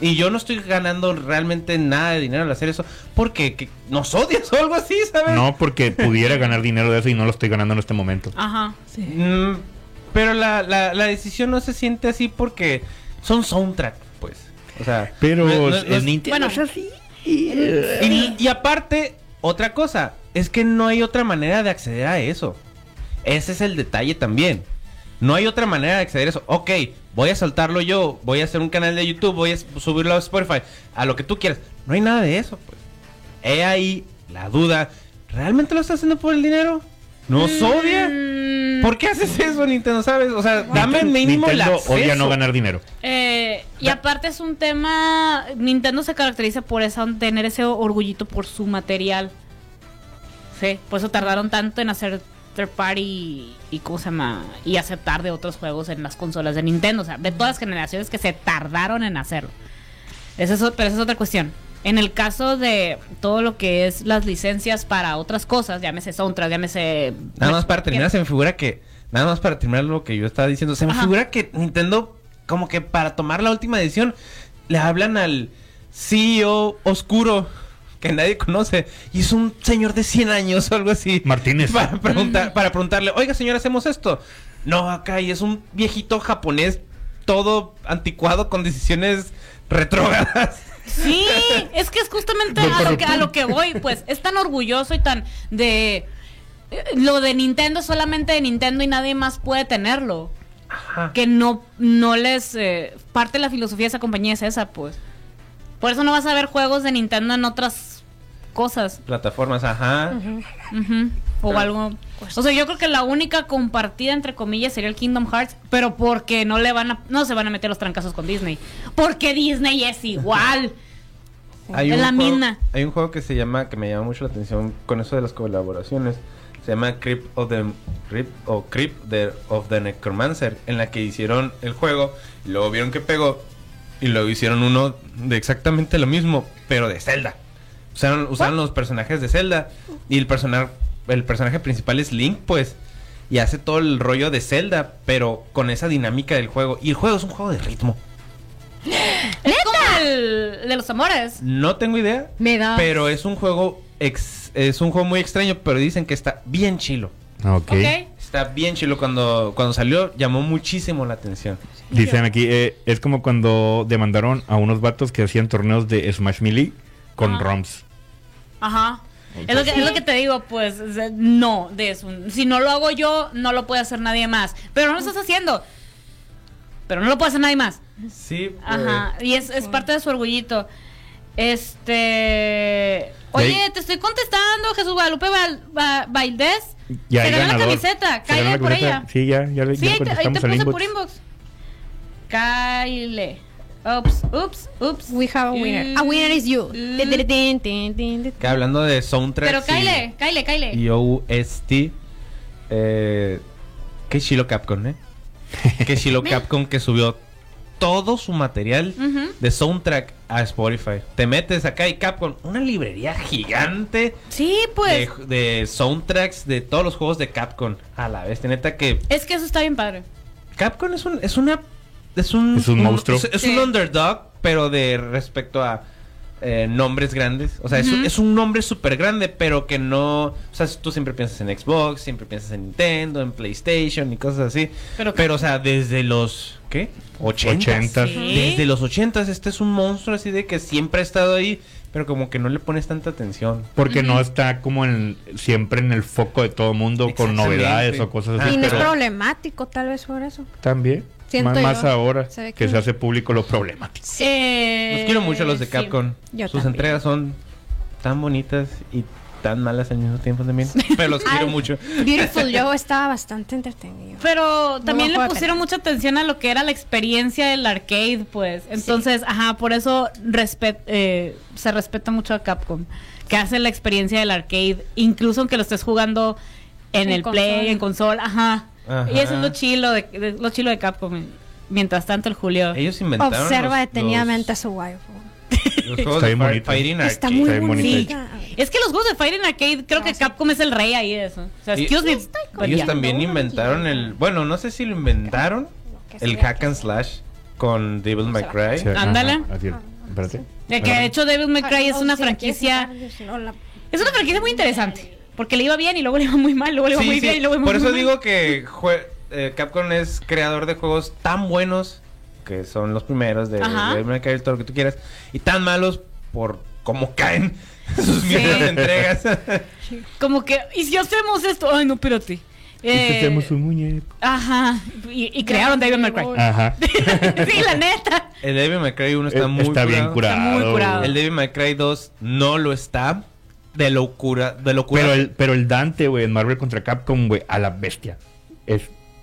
Y yo no estoy ganando realmente nada de dinero al hacer eso. Porque que nos odias o algo así, ¿sabes? No porque pudiera ganar dinero de eso y no lo estoy ganando en este momento. Ajá. Sí. Mm, pero la, la, la decisión no se siente así porque son soundtrack, pues. O sea, Pero no- no- el es- Nintendo Bueno. es así. y, y aparte, otra cosa, es que no hay otra manera de acceder a eso. Ese es el detalle también. No hay otra manera de acceder a eso. Ok, voy a soltarlo yo, voy a hacer un canal de YouTube, voy a subirlo a Spotify, a lo que tú quieras. No hay nada de eso, pues. He ahí la duda. ¿Realmente lo estás haciendo por el dinero? ¿Nos odia? Mm, ¿Por qué haces eso, Nintendo? ¿Sabes? O sea, dame mínimo el Nintendo acceso. odia no ganar dinero. eh, y aparte es un tema. Nintendo se caracteriza por eso, tener ese orgullito por su material. Sí, por eso tardaron tanto en hacer third party y, y ¿cómo se llama? Y aceptar de otros juegos en las consolas de Nintendo. O sea, de todas las generaciones que se tardaron en hacerlo. Esa es, pero esa es otra cuestión. En el caso de todo lo que es las licencias para otras cosas, llámese soundtrack, llámese... Nada más para terminar, se me figura que. Nada más para terminar lo que yo estaba diciendo. Se me Ajá. figura que Nintendo, como que para tomar la última decisión, le hablan al CEO oscuro que nadie conoce. Y es un señor de 100 años o algo así. Martínez. Para, preguntar, para preguntarle, oiga, señor, hacemos esto. No, acá y es un viejito japonés todo anticuado con decisiones retrógradas. Sí, es que es justamente a lo que, a lo que voy, pues es tan orgulloso y tan de... eh, Lo de Nintendo es solamente de Nintendo y nadie más puede tenerlo. Ajá. Que no, no les... eh, parte de la filosofía de esa compañía es esa, pues. Por eso no vas a ver juegos de Nintendo en otras cosas. Plataformas, ajá. O Pero- algo. O sea, yo creo que la única compartida entre comillas sería el Kingdom Hearts, pero porque no le van a, no se van a meter los trancazos con Disney. Porque Disney es igual. Hay Es un la juego-. Hay un juego que se llama, que me llama mucho la atención con eso de las colaboraciones. Se llama Crypt of the, Crypt, o Crypt de- of the Necromancer, en la que hicieron el juego, y luego vieron que pegó, y luego hicieron uno de exactamente lo mismo, pero de Zelda. Usaron, usaron los personajes de Zelda, y el personaje, el personaje principal es Link, pues, y hace todo el rollo de Zelda, pero con esa dinámica del juego. Y el juego es un juego de ritmo. Es como el de los amores. No tengo idea. Me da. Pero es un juego ex- es un juego muy extraño, pero dicen que está bien chilo. Ok. Ok. Está bien chilo cuando cuando salió llamó muchísimo la atención. Dicen aquí, eh, es como cuando demandaron a unos vatos que hacían torneos de Smash Melee con Ajá. ROMs. Ajá. Es lo, que, es lo que te digo, pues, no, de eso. Si no lo hago yo, no lo puede hacer nadie más. Pero no lo estás haciendo. Pero no lo puede hacer nadie más. Sí, pues, Ajá. Y es, es parte de su orgullito. Este. Oye, te estoy contestando, Jesús Guadalupe Val- Ba- Baildés. Ya se ganó la camiseta, la por camiseta. ella. Sí, ya, ya, le- Sí, ya ahí te, ahí te puse inbox. por inbox. Kyle. Ups, ups, ups. We have a winner. A winner is you. Que hablando de soundtrack Pero Kyle, Kyle, Kyle. y OST eh, qué chilo Capcom, ¿eh? que Shiloh Capcom que subió todo su material de soundtrack a Spotify. Te metes acá y Capcom, una librería gigante Sí, pues. de, de soundtracks de todos los juegos de Capcom. A la vez, neta que Es que eso está bien padre. Capcom es un es una es un Es un monstruo. Es, es Sí. un underdog, pero de respecto a eh, nombres grandes. O sea, es, un- Ujú. es un nombre súper grande, pero que no. O sea, tú siempre piensas en Xbox, siempre piensas en Nintendo, en PlayStation y cosas así. Pero- Pero, o sea, desde los. ¿Qué? 80. Ochentas. Sí. Desde los 80 este es un monstruo así de que siempre ha estado ahí, pero como que no le pones tanta atención. Porque no está como en, siempre en el foco de todo mundo con novedades o cosas así. y no es pero problemático, tal vez por eso. también. Siento Más, yo. ahora Se que, que- se hace público lo problemático. Eh, Los quiero mucho los de sí. Capcom. Yo Sus también. entregas son tan bonitas y tan malas al mismo tiempo también. Pero los quiero mucho. Beautiful Joe estaba bastante entretenido. Pero también le pusieron mucha atención a lo que era la experiencia del arcade, pues. Entonces, ajá, por eso respet- eh, se respeta mucho a Capcom. Que hace la experiencia del arcade, incluso aunque lo estés jugando en, En el Play, en consola, ajá. Ajá. Y eso es lo chilo de, de- lo chilo de Capcom. Mientras tanto, el Julio. Ellos inventaron Observa los- detenidamente a su waifu. los juegos Está de bien Fire- bonito. Fighting Está Arcade. muy Está. Es que los juegos de Fighting Arcade, creo que sí. Capcom es el rey ahí de eso. O sea, Y- excuse me. Ellos también inventaron el... Bueno, no sé si lo inventaron, el hack and slash con Devil May Cry. Ándale. Espérate. De que de hecho Devil May Cry es Ah, una franquicia. Es una franquicia muy interesante. Porque le iba bien y luego le iba muy mal, luego le iba Sí, muy sí, bien y luego le iba Por muy eso digo que eh, Capcom es creador de juegos tan buenos, que son los primeros de Ajá. Devil May Cry, todo lo que tú quieras, y tan malos por cómo caen sus mierdas de entregas. Como que, ¿y si hacemos esto? Ay, no, espérate. Y Eh, tenemos un muñeco. Ajá. Y, y crearon Devil May Cry. Ajá. sí, la neta. El Devil May Cry 1 está Eh, muy está bien curado. Está muy curado. El Devil May Cry 2 no lo está. De locura, de locura. Pero el, pero el Dante, güey, en Marvel contra Capcom, güey, a la bestia. Es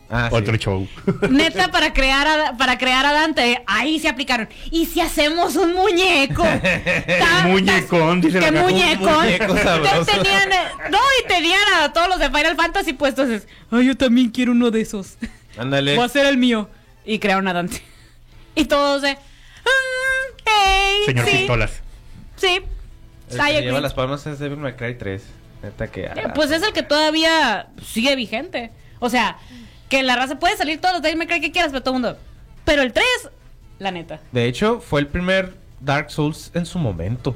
Ah, sí. otro show. Neta, para crear a, para crear a Dante, ahí se aplicaron. ¿Y si hacemos un muñeco? Ta- Muñecón, dice ¿Qué la muñecón? muñeco Te- sabroso. tenían, eh, no, y tenían a todos los de Final Fantasy puestos. es, Ay, yo también quiero uno de esos. Ándale. Voy a ser el mío. Y crearon a Dante. Y todos de. "Mm, hey, Señor sí, Pistolas. Sí. El que lleva las palmas es Devil May Cry 3. Neta que. Eh, ah, Pues es el que todavía sigue vigente. O sea, que la raza puede salir todos los Devil May Cry que quieras, pero todo el mundo. Pero el 3, la neta. De hecho, fue el primer Dark Souls en su momento.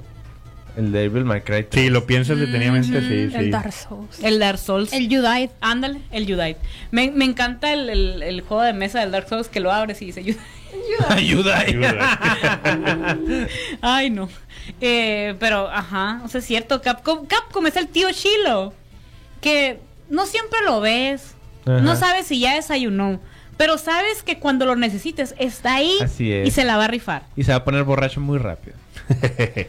El Devil May Cry 3. Sí, lo piensas detenidamente, sí, El sí. Dark Souls. El Dark Souls. El Judite. Ándale, el Judite. Me, me encanta el, el- el juego de mesa del Dark Souls que lo abres y dice Judite. Ayuda. Ayuda. Ay, no. Eh, pero, ajá, o sea, es cierto. Capcom, Capcom es el tío Chilo. Que no siempre lo ves. No sabes si ya desayunó. Pero sabes que cuando lo necesites está ahí Así es. y se la va a rifar. Y se va a poner borracho muy rápido.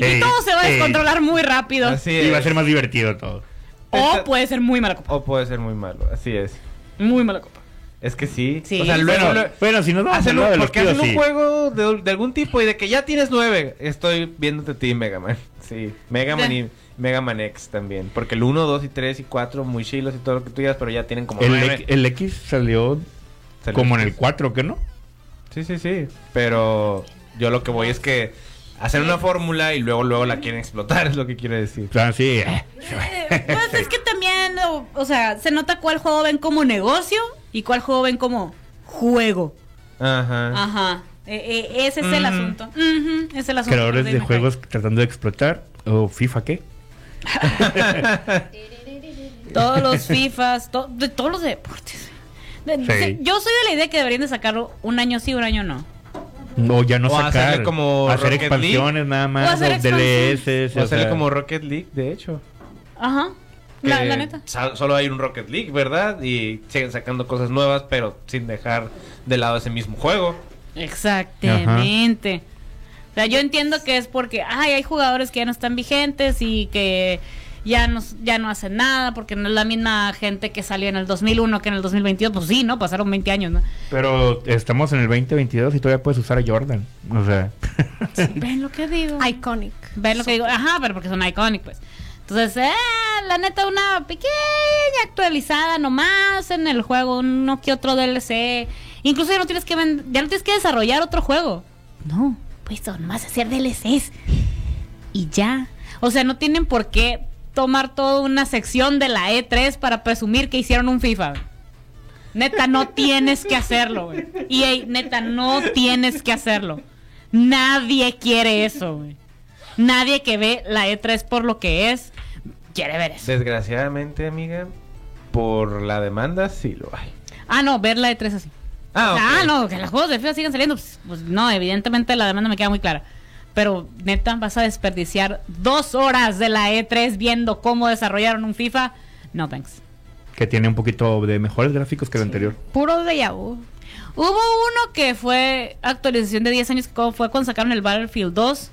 y Ey, todo se va a ey. descontrolar muy rápido. Así Y va a es. ser más divertido todo. O puede ser muy mala copa. O puede ser muy malo. Así es. Muy mala copa. Es que sí. Sí. O sea, luego. Bueno, bueno, si nos vamos hacen un, porque hacen un sí. juego de, de algún tipo y de que ya tienes nueve. Estoy viéndote a ti, Mega Man. Sí, Mega Man y Mega Man X también. Porque el 1, 2 y 3 y 4 muy chilos y todo lo que tú digas, pero ya tienen como El, nueve. X- el X salió Salió como en el 4, ¿qué no? Sí, sí, sí. Pero yo lo que voy es que hacen una fórmula y luego luego la quieren explotar, es lo que quiero decir. O sea, sí. Pues es que también, o, o sea, se nota cuál juego ven como negocio y cuál juego ven como juego. Ajá. Ajá. Eh, eh, ese es el Ujú. asunto. Ujú, es el asunto. Creadores de juegos tratando de explotar. O FIFA, ¿qué? Todos los FIFAs, to- de todos los deportes. De- Sí. de- Yo soy de la idea que deberían de sacarlo un año sí, un año no. O ya no O sacar. como hacer Rocket expansiones nada O más. hacer O DLS. O hacerle como Rocket League, de hecho. Ajá. La, Que la neta. Solo hay un Rocket League, ¿verdad? Y siguen sacando cosas nuevas, pero sin dejar de lado ese mismo juego. Exactamente. O sea, yo entiendo que es porque ay, hay jugadores que ya no están vigentes y que ya no, ya no hacen nada porque no es la misma gente que salió en el 2001 que en el 2022. Pues sí, ¿no? Pasaron 20 años, ¿no? Pero estamos en el 2022 y todavía puedes usar a Jordan. O sea. ¿Ven lo que digo? Iconic. ¿Ven lo que digo? Ajá, pero porque son iconic, pues. Entonces, eh, la neta, una pequeña actualizada nomás en el juego, uno que otro DLC. Incluso ya no tienes que ya no tienes que desarrollar otro juego. No, pues nomás hacer DLCs. Y ya. O sea, no tienen por qué tomar toda una sección de la E3 para presumir que hicieron un FIFA. Neta, no tienes que hacerlo, güey. EA, neta, no tienes que hacerlo. Nadie quiere eso, güey. Nadie que ve la E3 por lo que es, quiere ver eso. Desgraciadamente, amiga, por la demanda sí lo hay. Ah, no, ver la E3 así. Ah, ok. Ah, no, que los juegos de FIFA sigan saliendo. Pues, pues no, evidentemente la demanda me queda muy clara. Pero neta, vas a desperdiciar dos horas de la E3 viendo cómo desarrollaron un FIFA. No, thanks. Que tiene un poquito de mejores gráficos que el anterior. Puro de vu. Hubo uno que fue actualización de 10 años, que fue cuando sacaron el Battlefield 2,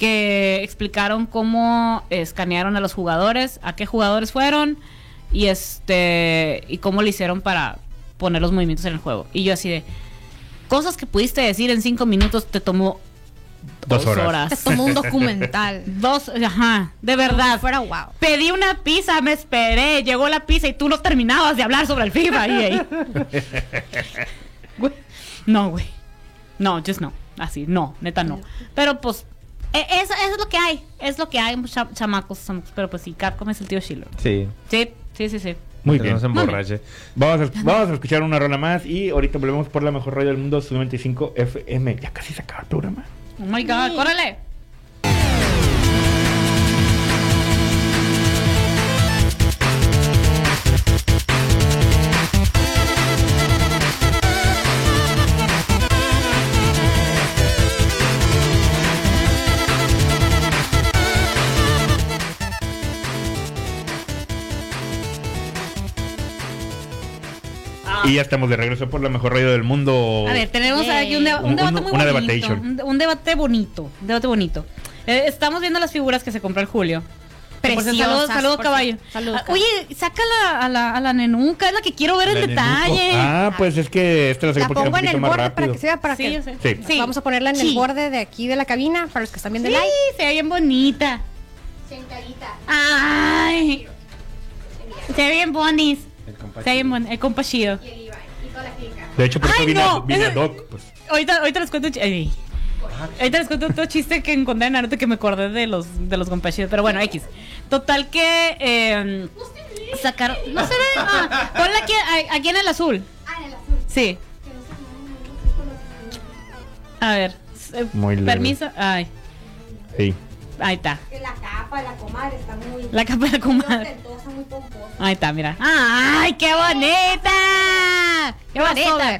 que explicaron cómo escanearon a los jugadores, a qué jugadores fueron y este y cómo lo hicieron para poner los movimientos en el juego. Y yo así de cosas que pudiste decir en 5 minutos te tomó Dos dos, horas. horas. Te tomó un documental. Dos, ajá, de verdad. Fuera wow. Pedí una pizza, me esperé, llegó la pizza y tú no terminabas de hablar sobre el FIFA. Y ahí. Güey, no, güey. No, just no. Así, no, neta no. Pero pues, e- eso, eso es lo que hay. Es lo que hay, cha- chamacos, chamacos. Pero pues sí, Capcom es el tío Shiloh. Sí. Sí, sí, sí, sí. Muy que bien. No se emborrache. Vamos a, vamos a escuchar una rola más y ahorita volvemos por la mejor radio del mundo, su 95 FM. Ya casi se acaba el programa. Oh my god, córrele. Y ya estamos de regreso por la mejor radio del mundo. A ver, tenemos Yay. aquí un, deba- un Un- debate muy una bonito. Un, un debate bonito. Un debate bonito. Eh, estamos viendo las figuras que se compró el Julio. Preciosas, Saludos, caballo. Saludos, Ah, oye, saca la, a, la, a la nenuca, es la que quiero ver en La detalle. Ah, pues es que este lo saqué La porque era un pongo en el más borde rápido. para que se vea para Sí, que yo sé. Sí. Vamos a ponerla en Sí. el borde de aquí de la cabina para los que están viendo Sí, el live. se ve bien bonita. Ay. Se ve bien bonis. El bon- el compa chido. De hecho, por eso vine, no, a- vine a ese- Doc. Pues. Ahorita, ahorita les cuento ay. Ahorita les cuento otro chiste que encontré en Naruto que me acordé de los de los compas chidos. Pero bueno, X. Total que eh, sacaron. No se ve. Ah, ponla aquí, a- aquí en el azul. Sí. A ver. eh, Muy leve. Permiso. Ay, Sí. Ahí está. La capa de la comadre está muy La capa de la comadre. muy pomposa. Ahí está, mira. ¡Ay, qué bonita! ¡Qué bonita!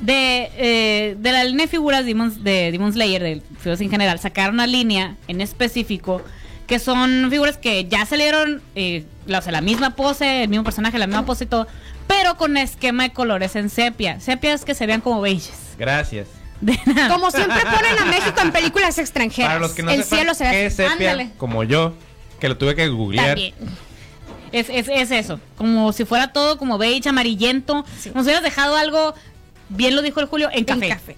de, eh, de la línea de figuras Demons, de Demon Slayer, de figuras en general, sacaron una línea en específico que son figuras que ya salieron, eh, la, o sea, la misma pose, el mismo personaje, la misma pose y todo, pero con esquema de colores en sepia. Sepias que se vean como beiges. Gracias. De nada. Como siempre ponen a México en películas extranjeras. Para los que no el sepan cielo se ve qué es sepia, Ándale. como yo, que lo tuve que googlear. También. Es, es, es eso, como si fuera todo como beige, amarillento. Nos hubieras dejado algo, bien lo dijo el Julio, en en café. café.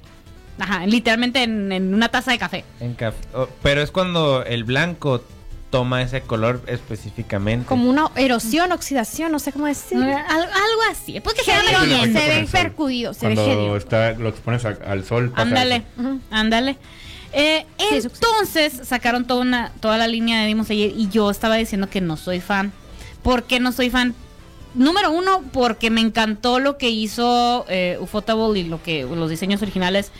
Ajá, literalmente en, en una taza de café. En caf- oh, pero es cuando el blanco toma ese color específicamente. Como una erosión, oxidación, no sé cómo decir. Al- algo así. Pues que Se ve, se ve percudido, se ve Cuando hediondo. está, lo expones a- al sol. Ándale, ándale. Eh, Sí, eso sí. entonces sacaron toda, una, toda la línea de Demon Slayer y yo estaba diciendo que no soy fan. ¿Por qué no soy fan? Número uno, porque me encantó lo que hizo eh, Ufotable y lo que los diseños originales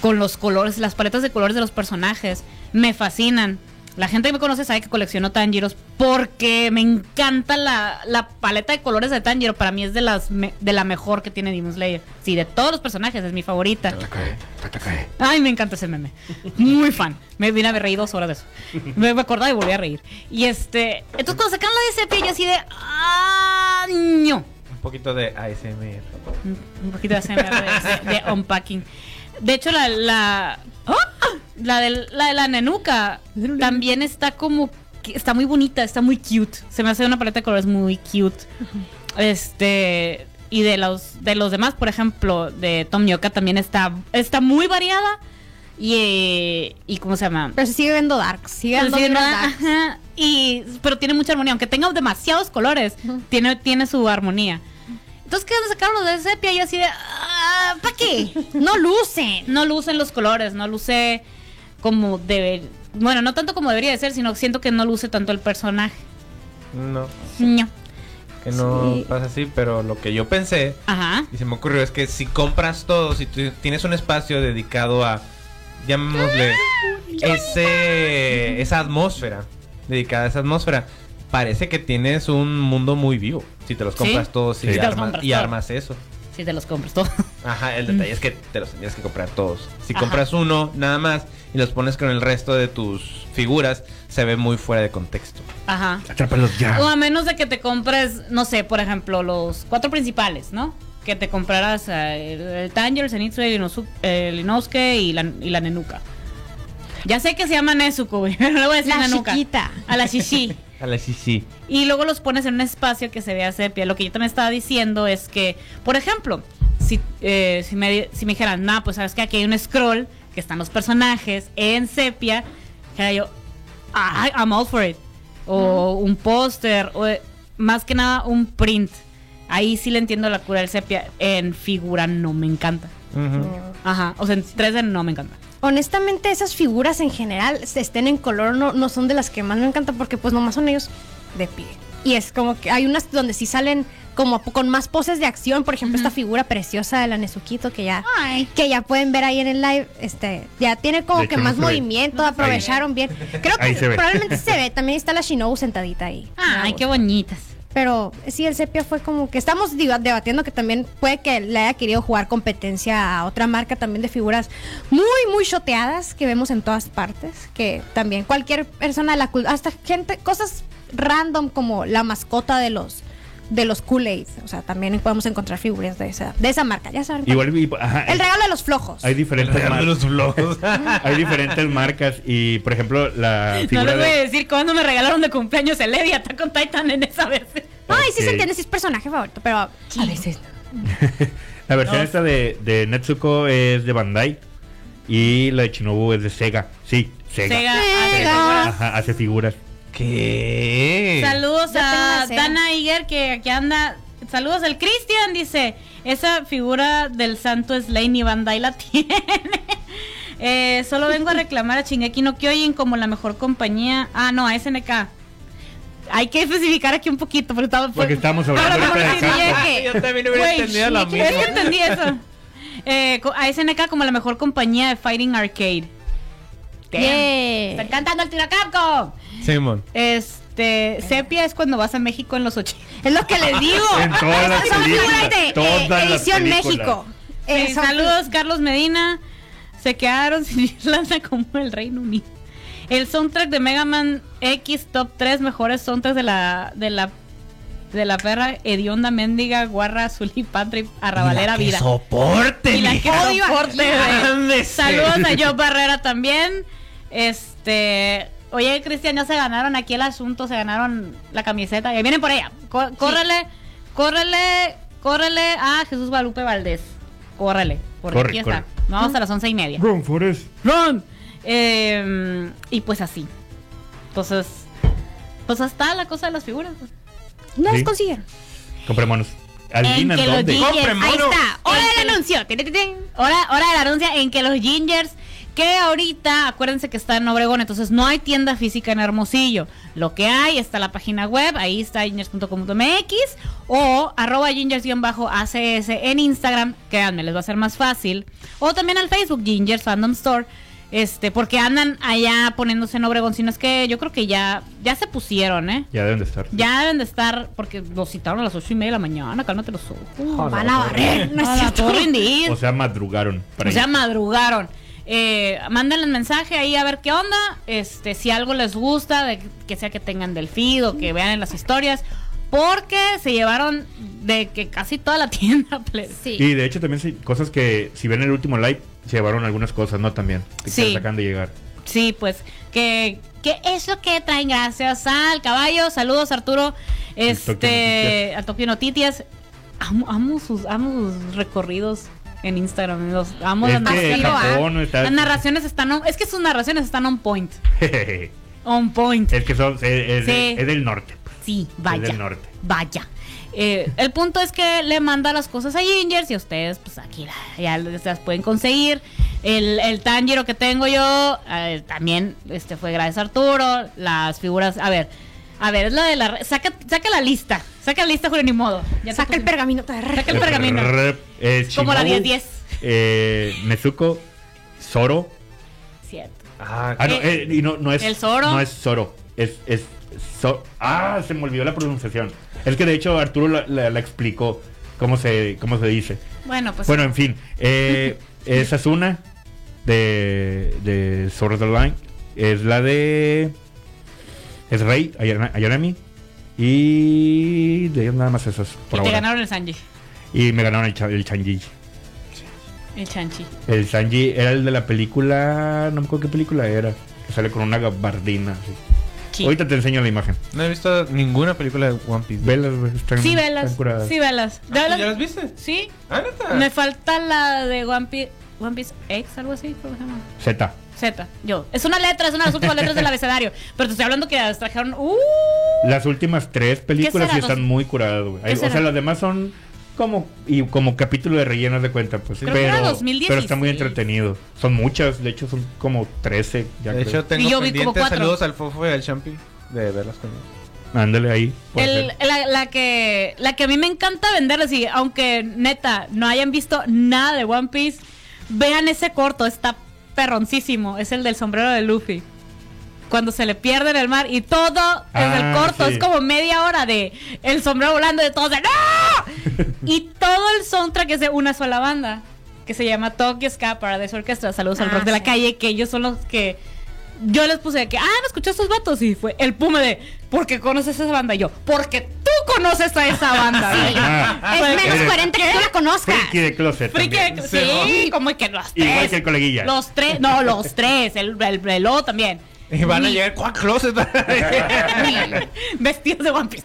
con los colores, las paletas de colores de los personajes. Me fascinan. La gente que me conoce sabe que colecciono Tanjiros porque me encanta la, la paleta de colores de Tanjiro. Para mí es de las me- de la mejor que tiene Demon Slayer. Sí, de todos los personajes es mi favorita. Tatacae, tatacae. Ay, me encanta ese meme. Muy fan. Me vine a haber reído dos horas de eso. Me, me acordaba y volví a reír. Y este. Entonces, cuando sacaron la de sepia, yo así de. ¡Ah! ño! Un poquito de ASMR. Un- Un poquito de ASMR de, de unpacking. De hecho, la. La, ¡Ah! la, de la nenuca también está como. Está muy bonita, está muy cute. Se me hace una paleta de colores muy cute. Este. Y de los, de los demás, por ejemplo, de Tom Yoka también está, está muy variada. Y, eh, y ¿cómo se llama? Pero se sigue viendo dark. Sigue viendo. Ajá, y, pero tiene mucha armonía, aunque tenga demasiados colores, tiene, tiene su armonía. Entonces. Sacaron los de sepia y así de, ah, ¿para qué? No lucen. No lucen los colores, no luce como debe, bueno, no tanto como debería de ser, sino siento que no luce tanto el personaje. No, No. que no Sí. pasa así, pero lo que yo pensé Ajá. y se me ocurrió es que si compras todo, si tú tienes un espacio dedicado a, llamémosle, ese, esa atmósfera, dedicada a esa atmósfera, parece que tienes un mundo muy vivo. Si te los Sí. compras todos y, armas, compras y todo. armas eso. Si te los compras todo. Ajá, el detalle es que te los tendrías que comprar todos. Si Ajá. compras uno nada más y los pones con el resto de tus figuras, se ve muy fuera de contexto. Ajá. Atrápalos ya. O a menos de que te compres, no sé, por ejemplo, los cuatro principales, ¿no? Que te compraras eh, el, el Tanger, Zenitsu, el, Inosu- el Inosuke y la, y la Nenuka. Ya sé que se llama Nezuko, güey, pero le voy a decir La Nenuka. chiquita. A la Shishi. A la sí, sí. Y luego los pones en un espacio que se vea sepia. Lo que yo también estaba diciendo es que, por ejemplo, si, eh, si, me, si me dijeran, nah, pues sabes que aquí hay un scroll, que están los personajes en sepia, que yo, ah, I'm all for it. O un póster, o eh, más que nada un print. Ahí sí le entiendo la cura del sepia. En figura no me encanta. Ajá, o sea, en 3D no me encanta. Honestamente, esas figuras en general, se estén en color, no, no son de las que más me encantan porque pues nomás son ellos de pie. Y es como que hay unas donde sí salen como con más poses de acción, por ejemplo, esta figura preciosa de la Nezuquito que ya Ay. que ya pueden ver ahí en el live, este, ya tiene como De que más movimiento, aprovecharon bien. Creo Ahí que se ve. probablemente se ve, también está la Shinobu sentadita ahí. Ay, qué bonitas. Pero sí, el sepia fue como que estamos debatiendo que también puede que le haya querido jugar competencia a otra marca también de figuras muy, muy shoteadas que vemos en todas partes. Que también cualquier persona de la cultura, hasta gente, cosas random como la mascota de los de los Kool-Aid. O sea, también podemos encontrar figuras de esa, de esa marca, ya saben. Igual, y- ajá, el regalo de los flojos. hay diferentes Regalo de marcas. los vlogs. Hay diferentes marcas y, por ejemplo, la No les voy a de... decir cuándo me regalaron de cumpleaños el Eddie Attack on Titan en esa vez. Ay, sí Ok. se entiende si es personaje favorito, pero a veces La versión No. esta de, de Netsuko es de Bandai y la de Shinobu es de Sega. Sí, Sega. Sega. Sega. hace Ajá, hace figuras. ¿Qué? Saludos Yo a. Dana Iger que aquí anda. Saludos al Cristian, dice. Esa figura del santo Slane y Bandai la tiene. Eh, solo vengo a reclamar a Shingeki no Kyojin como la mejor compañía. Ah, no, a SNK. Hay que especificar aquí un poquito porque estamos Porque estamos hablando de que- Yo también hubiera entendido lo Es mismo. que entendí eso. Eh, a SNK como la mejor compañía de Fighting Arcade. Yeah. Están cantando el tiro a Capcom. Simón. Este, Sepia es cuando vas a México en los 80. Es lo que les digo. En todas las películas, figuras de, todas eh, las edición películas. México. Eh, saludos, Carlos Medina. Se quedaron sin Irlanda como el Reino Unido. El soundtrack de Mega Man X Top 3 mejores soundtracks de la de la de la perra hedionda mendiga guarra azul y patri arrabalera vida. soporte, Y la que Odio soporte. Saludos a Joe Barrera también. Este, oye, Cristian, ya se ganaron aquí el asunto, se ganaron la camiseta. Y ahí vienen por ella. Córrele, córrele, córrele a Jesús Guadalupe Valdés. Córrele, porque Corre, aquí corre. está. Vamos a las once y media. Run, Forest. ¡Run! Eh, y pues así. Entonces, pues hasta la cosa de las figuras. No Sí. los consiguieron. Comprémonos. En Adivinan que los dónde. ahí está. Hora del anuncio. Hora, hora del anuncio en que los gingers, que ahorita, acuérdense que está en Obregón, entonces no hay tienda física en Hermosillo. Lo que hay está la página web, ahí está gingers.com.mx o arroba gingers-acs en Instagram, créanme, les va a ser más fácil. O también al Facebook, Gingers Fandom Store. Este, porque andan allá poniéndose en Obregón, sino es que yo creo que ya, ya se pusieron, ¿eh? Ya deben de estar. Ya deben de estar, porque los citaron a las ocho y media de la mañana, cálmate los ojos. Van a barrer. No es cierto. O sea, madrugaron. Para O sea, ir. madrugaron. Eh, mándenle mensaje ahí a ver qué onda. Este, si algo les gusta, de que sea que tengan del feed o que vean en las historias. Porque se llevaron de que casi toda la tienda. ple- Sí. Y de hecho también sí, cosas que si ven el último live se llevaron algunas cosas, ¿no? También. Que Sí. se acaban de llegar. Sí, pues, que, que es lo que traen gracias al caballo. Saludos, Arturo. Este, a Tokio Noticias. Amo, amo sus, amo sus recorridos en Instagram. Los amo las que narraciones. Japón está- Las narraciones están on- es que sus narraciones están on point. On point. es que son, es, es- Sí. es del norte. Sí, vaya. del norte. Vaya. Eh, el punto es que le manda las cosas a Gingers y ustedes, pues aquí ya las pueden conseguir. El, el Tanjiro que tengo yo eh, también este fue gracias a Arturo. Las figuras, a ver, a ver, es la de la. Saca, saca la lista. Saca la lista, Julio, ni modo. Ya Saca el pergamino. Saca el pergamino. Es Como la Shinobu, 10-10. Eh, Nezuko, Zoro. Cierto. Ah, Ah, no, Eh, eh, y no, no es. ¿el Zoro? No es Zoro. Es. es ah, se me olvidó la pronunciación. Es que de hecho Arturo la, la- la explicó cómo se, cómo se dice. Bueno, pues. Bueno, en fin. Eh, es Asuna de, de Sword of the Line. Es la de. Es Rey, Ayana- Ayanami. Y de ellos nada más esos. y Por te ahora. ganaron el Sanji. Y me ganaron el, cha- el Chanji. El Chanchi. El Sanji era el de la película. No me acuerdo qué película era. Que sale con una gabardina. así. Sí. Ahorita te enseño la imagen. no he visto ninguna película de One Piece. Velas, están, Sí, velas. Sí, velas. Ah, ¿Ya las viste? Sí. Ah, neta. Me falta la de One Piece, One Piece X, algo así, ¿cómo se llama? Z. Z, yo. Es una letra, es una de las últimas letras del abecedario. Pero te estoy hablando que las trajeron. ¡Uh! Las últimas tres películas sí están muy curadas, güey. O sea, las demás son como y como capítulo de rellenos de cuenta, pues. Creo que era pero, 2016. pero está muy entretenido. Son muchas, de hecho son como 13. Ya de creo. hecho, tengo Y yo vi como pendientes cuatro. saludos al Fofo y al Champi de verlas conmigo. Ándale ahí. El- la, la que, la que a mí me encanta vender así, aunque neta no hayan visto nada de One Piece, vean ese corto, está perroncísimo. Es el del sombrero de Luffy. Cuando se le pierde en el mar y todo es el Ah, corto, sí. es como media hora de el sombrero volando de todos de ¡No! y todo el soundtrack es de una sola banda que se llama Tokyo Ska Paradise Orchestra. Saludos al Ah, rock de la calle, que ellos son los que yo les puse de que, ah, no escuché a estos vatos. Y fue el pume de, ¿por qué conoces esa banda? Y yo, porque tú conoces a esa banda. Sí. Ah, Es menos Eres- coherente que tú la conozcas. Friki de closet. Friki de- Sí, sí, como que los tres. Igual que el coleguilla. Los tres, no, los tres, el, el, también. Y van a Ni- llegar cuatro closets. vestidos de One Piece.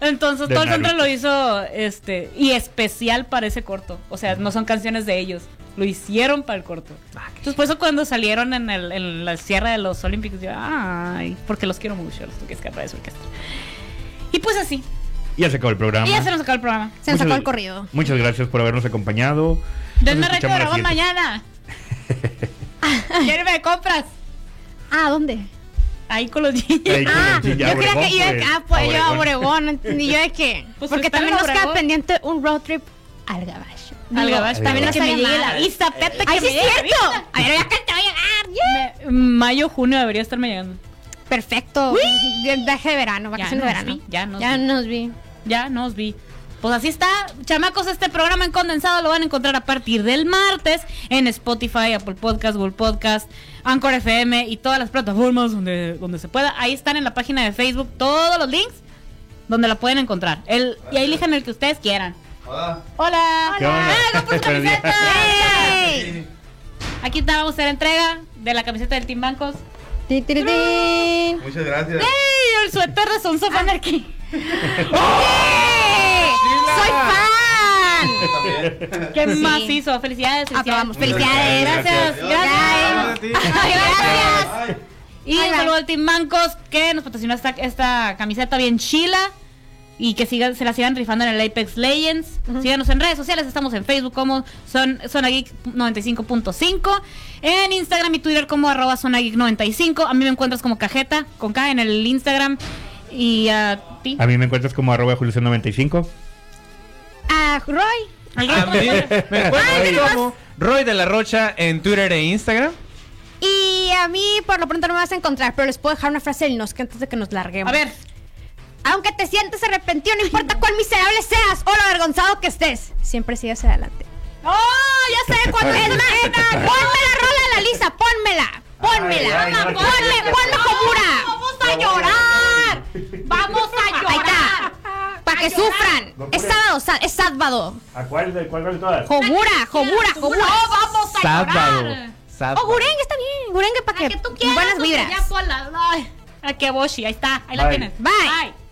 Entonces De todo el Naruto. lo hizo este y especial para ese corto. O sea, no son canciones de ellos. Lo hicieron para el corto. Entonces por eso cuando salieron en, el, en la sierra de los Olímpicos, yo, ay, porque los quiero mucho, los que escapar de su orquesta. Y pues así. Ya se acabó el programa. Y ya se nos acabó el programa. Se nos sacó el corrido. Muchas gracias por habernos acompañado. Denme reto siguiente. mañana. ¿Quién me compras? Ah, ¿dónde? Ahí con los niños. Ah, yo creía que iba pues, ah, pues yo a Obregón. Entendí yo de qué. Pues Porque también nos queda pendiente un road trip al gabacho. Al Digo, gabacho. también Al nos que me llegue la mal. vista, Pepe, que Ay, sí es cierto. A ver, ya que te voy a llegar. Mayo, junio debería estarme llegando. Perfecto. Viaje de verano, vacaciones de nos verano. ya nos ya vi. nos vi. Ya no os vi. Pues así está, chamacos, este programa en condensado lo van a encontrar a partir del martes en Spotify, Apple Podcast, Google Podcast, Anchor FM y todas las plataformas donde, donde se pueda. Ahí están en la página de Facebook todos los links donde la pueden encontrar. El, y ahí elijan el que ustedes quieran. Hola. Hola. ¿Qué onda? ¡Ah, días. camiseta! ¡Ey! Aquí está, vamos a hacer entrega de la camiseta del Team Bancos. Ti, ti, ti, ti. Muchas gracias. ¡Ey! El suéter de Sons of Anarchy. ¡Soy fan! ¿Qué Sí. más hizo? Felicidades. Aprobamos. Felicidades. Gracias, gracias. Gracias. Y un saludo al Team Bancos que nos patrocinó esta, esta camiseta bien chila. Y que sigan, se la sigan rifando en el Apex Legends. Síganos en redes sociales. Estamos en Facebook como son, Zona Geek 95.5. En Instagram y Twitter como arroba Zona Geek 95. A mí me encuentras como cajeta con K en el Instagram. Y a ti. A mí me encuentras como arroba Julio95. Ah, Roy. A mí me encuentro como Roy de la Rocha en Twitter e Instagram. Y a mí por lo pronto no me vas a encontrar, pero les puedo dejar una frase del Nosque antes de que nos larguemos. A ver. Aunque te sientes arrepentido, no importa cuán miserable seas o lo avergonzado que estés, siempre sigas adelante. ¡Oh! Ya sé cuándo Es más, ponme la rola de la Lisa, pónmela, pónmela, Ay, ay, no, ponme, ponme Komura. ¡Vamos a llorar! ¡Vamos a Ahí está, para que sufran. Es sábado, es sábado. ¿A cuál de cuál de todas? Jomura, Jomura, Jomura. ¡No, vamos a Sábado. llorar! Sábado. O Gurengue está bien, Gurengue para que, que tú quieras. buenas vibras. Ya. Ay, a que Boshi, ahí está. Ahí la tienes. Bye. Bye.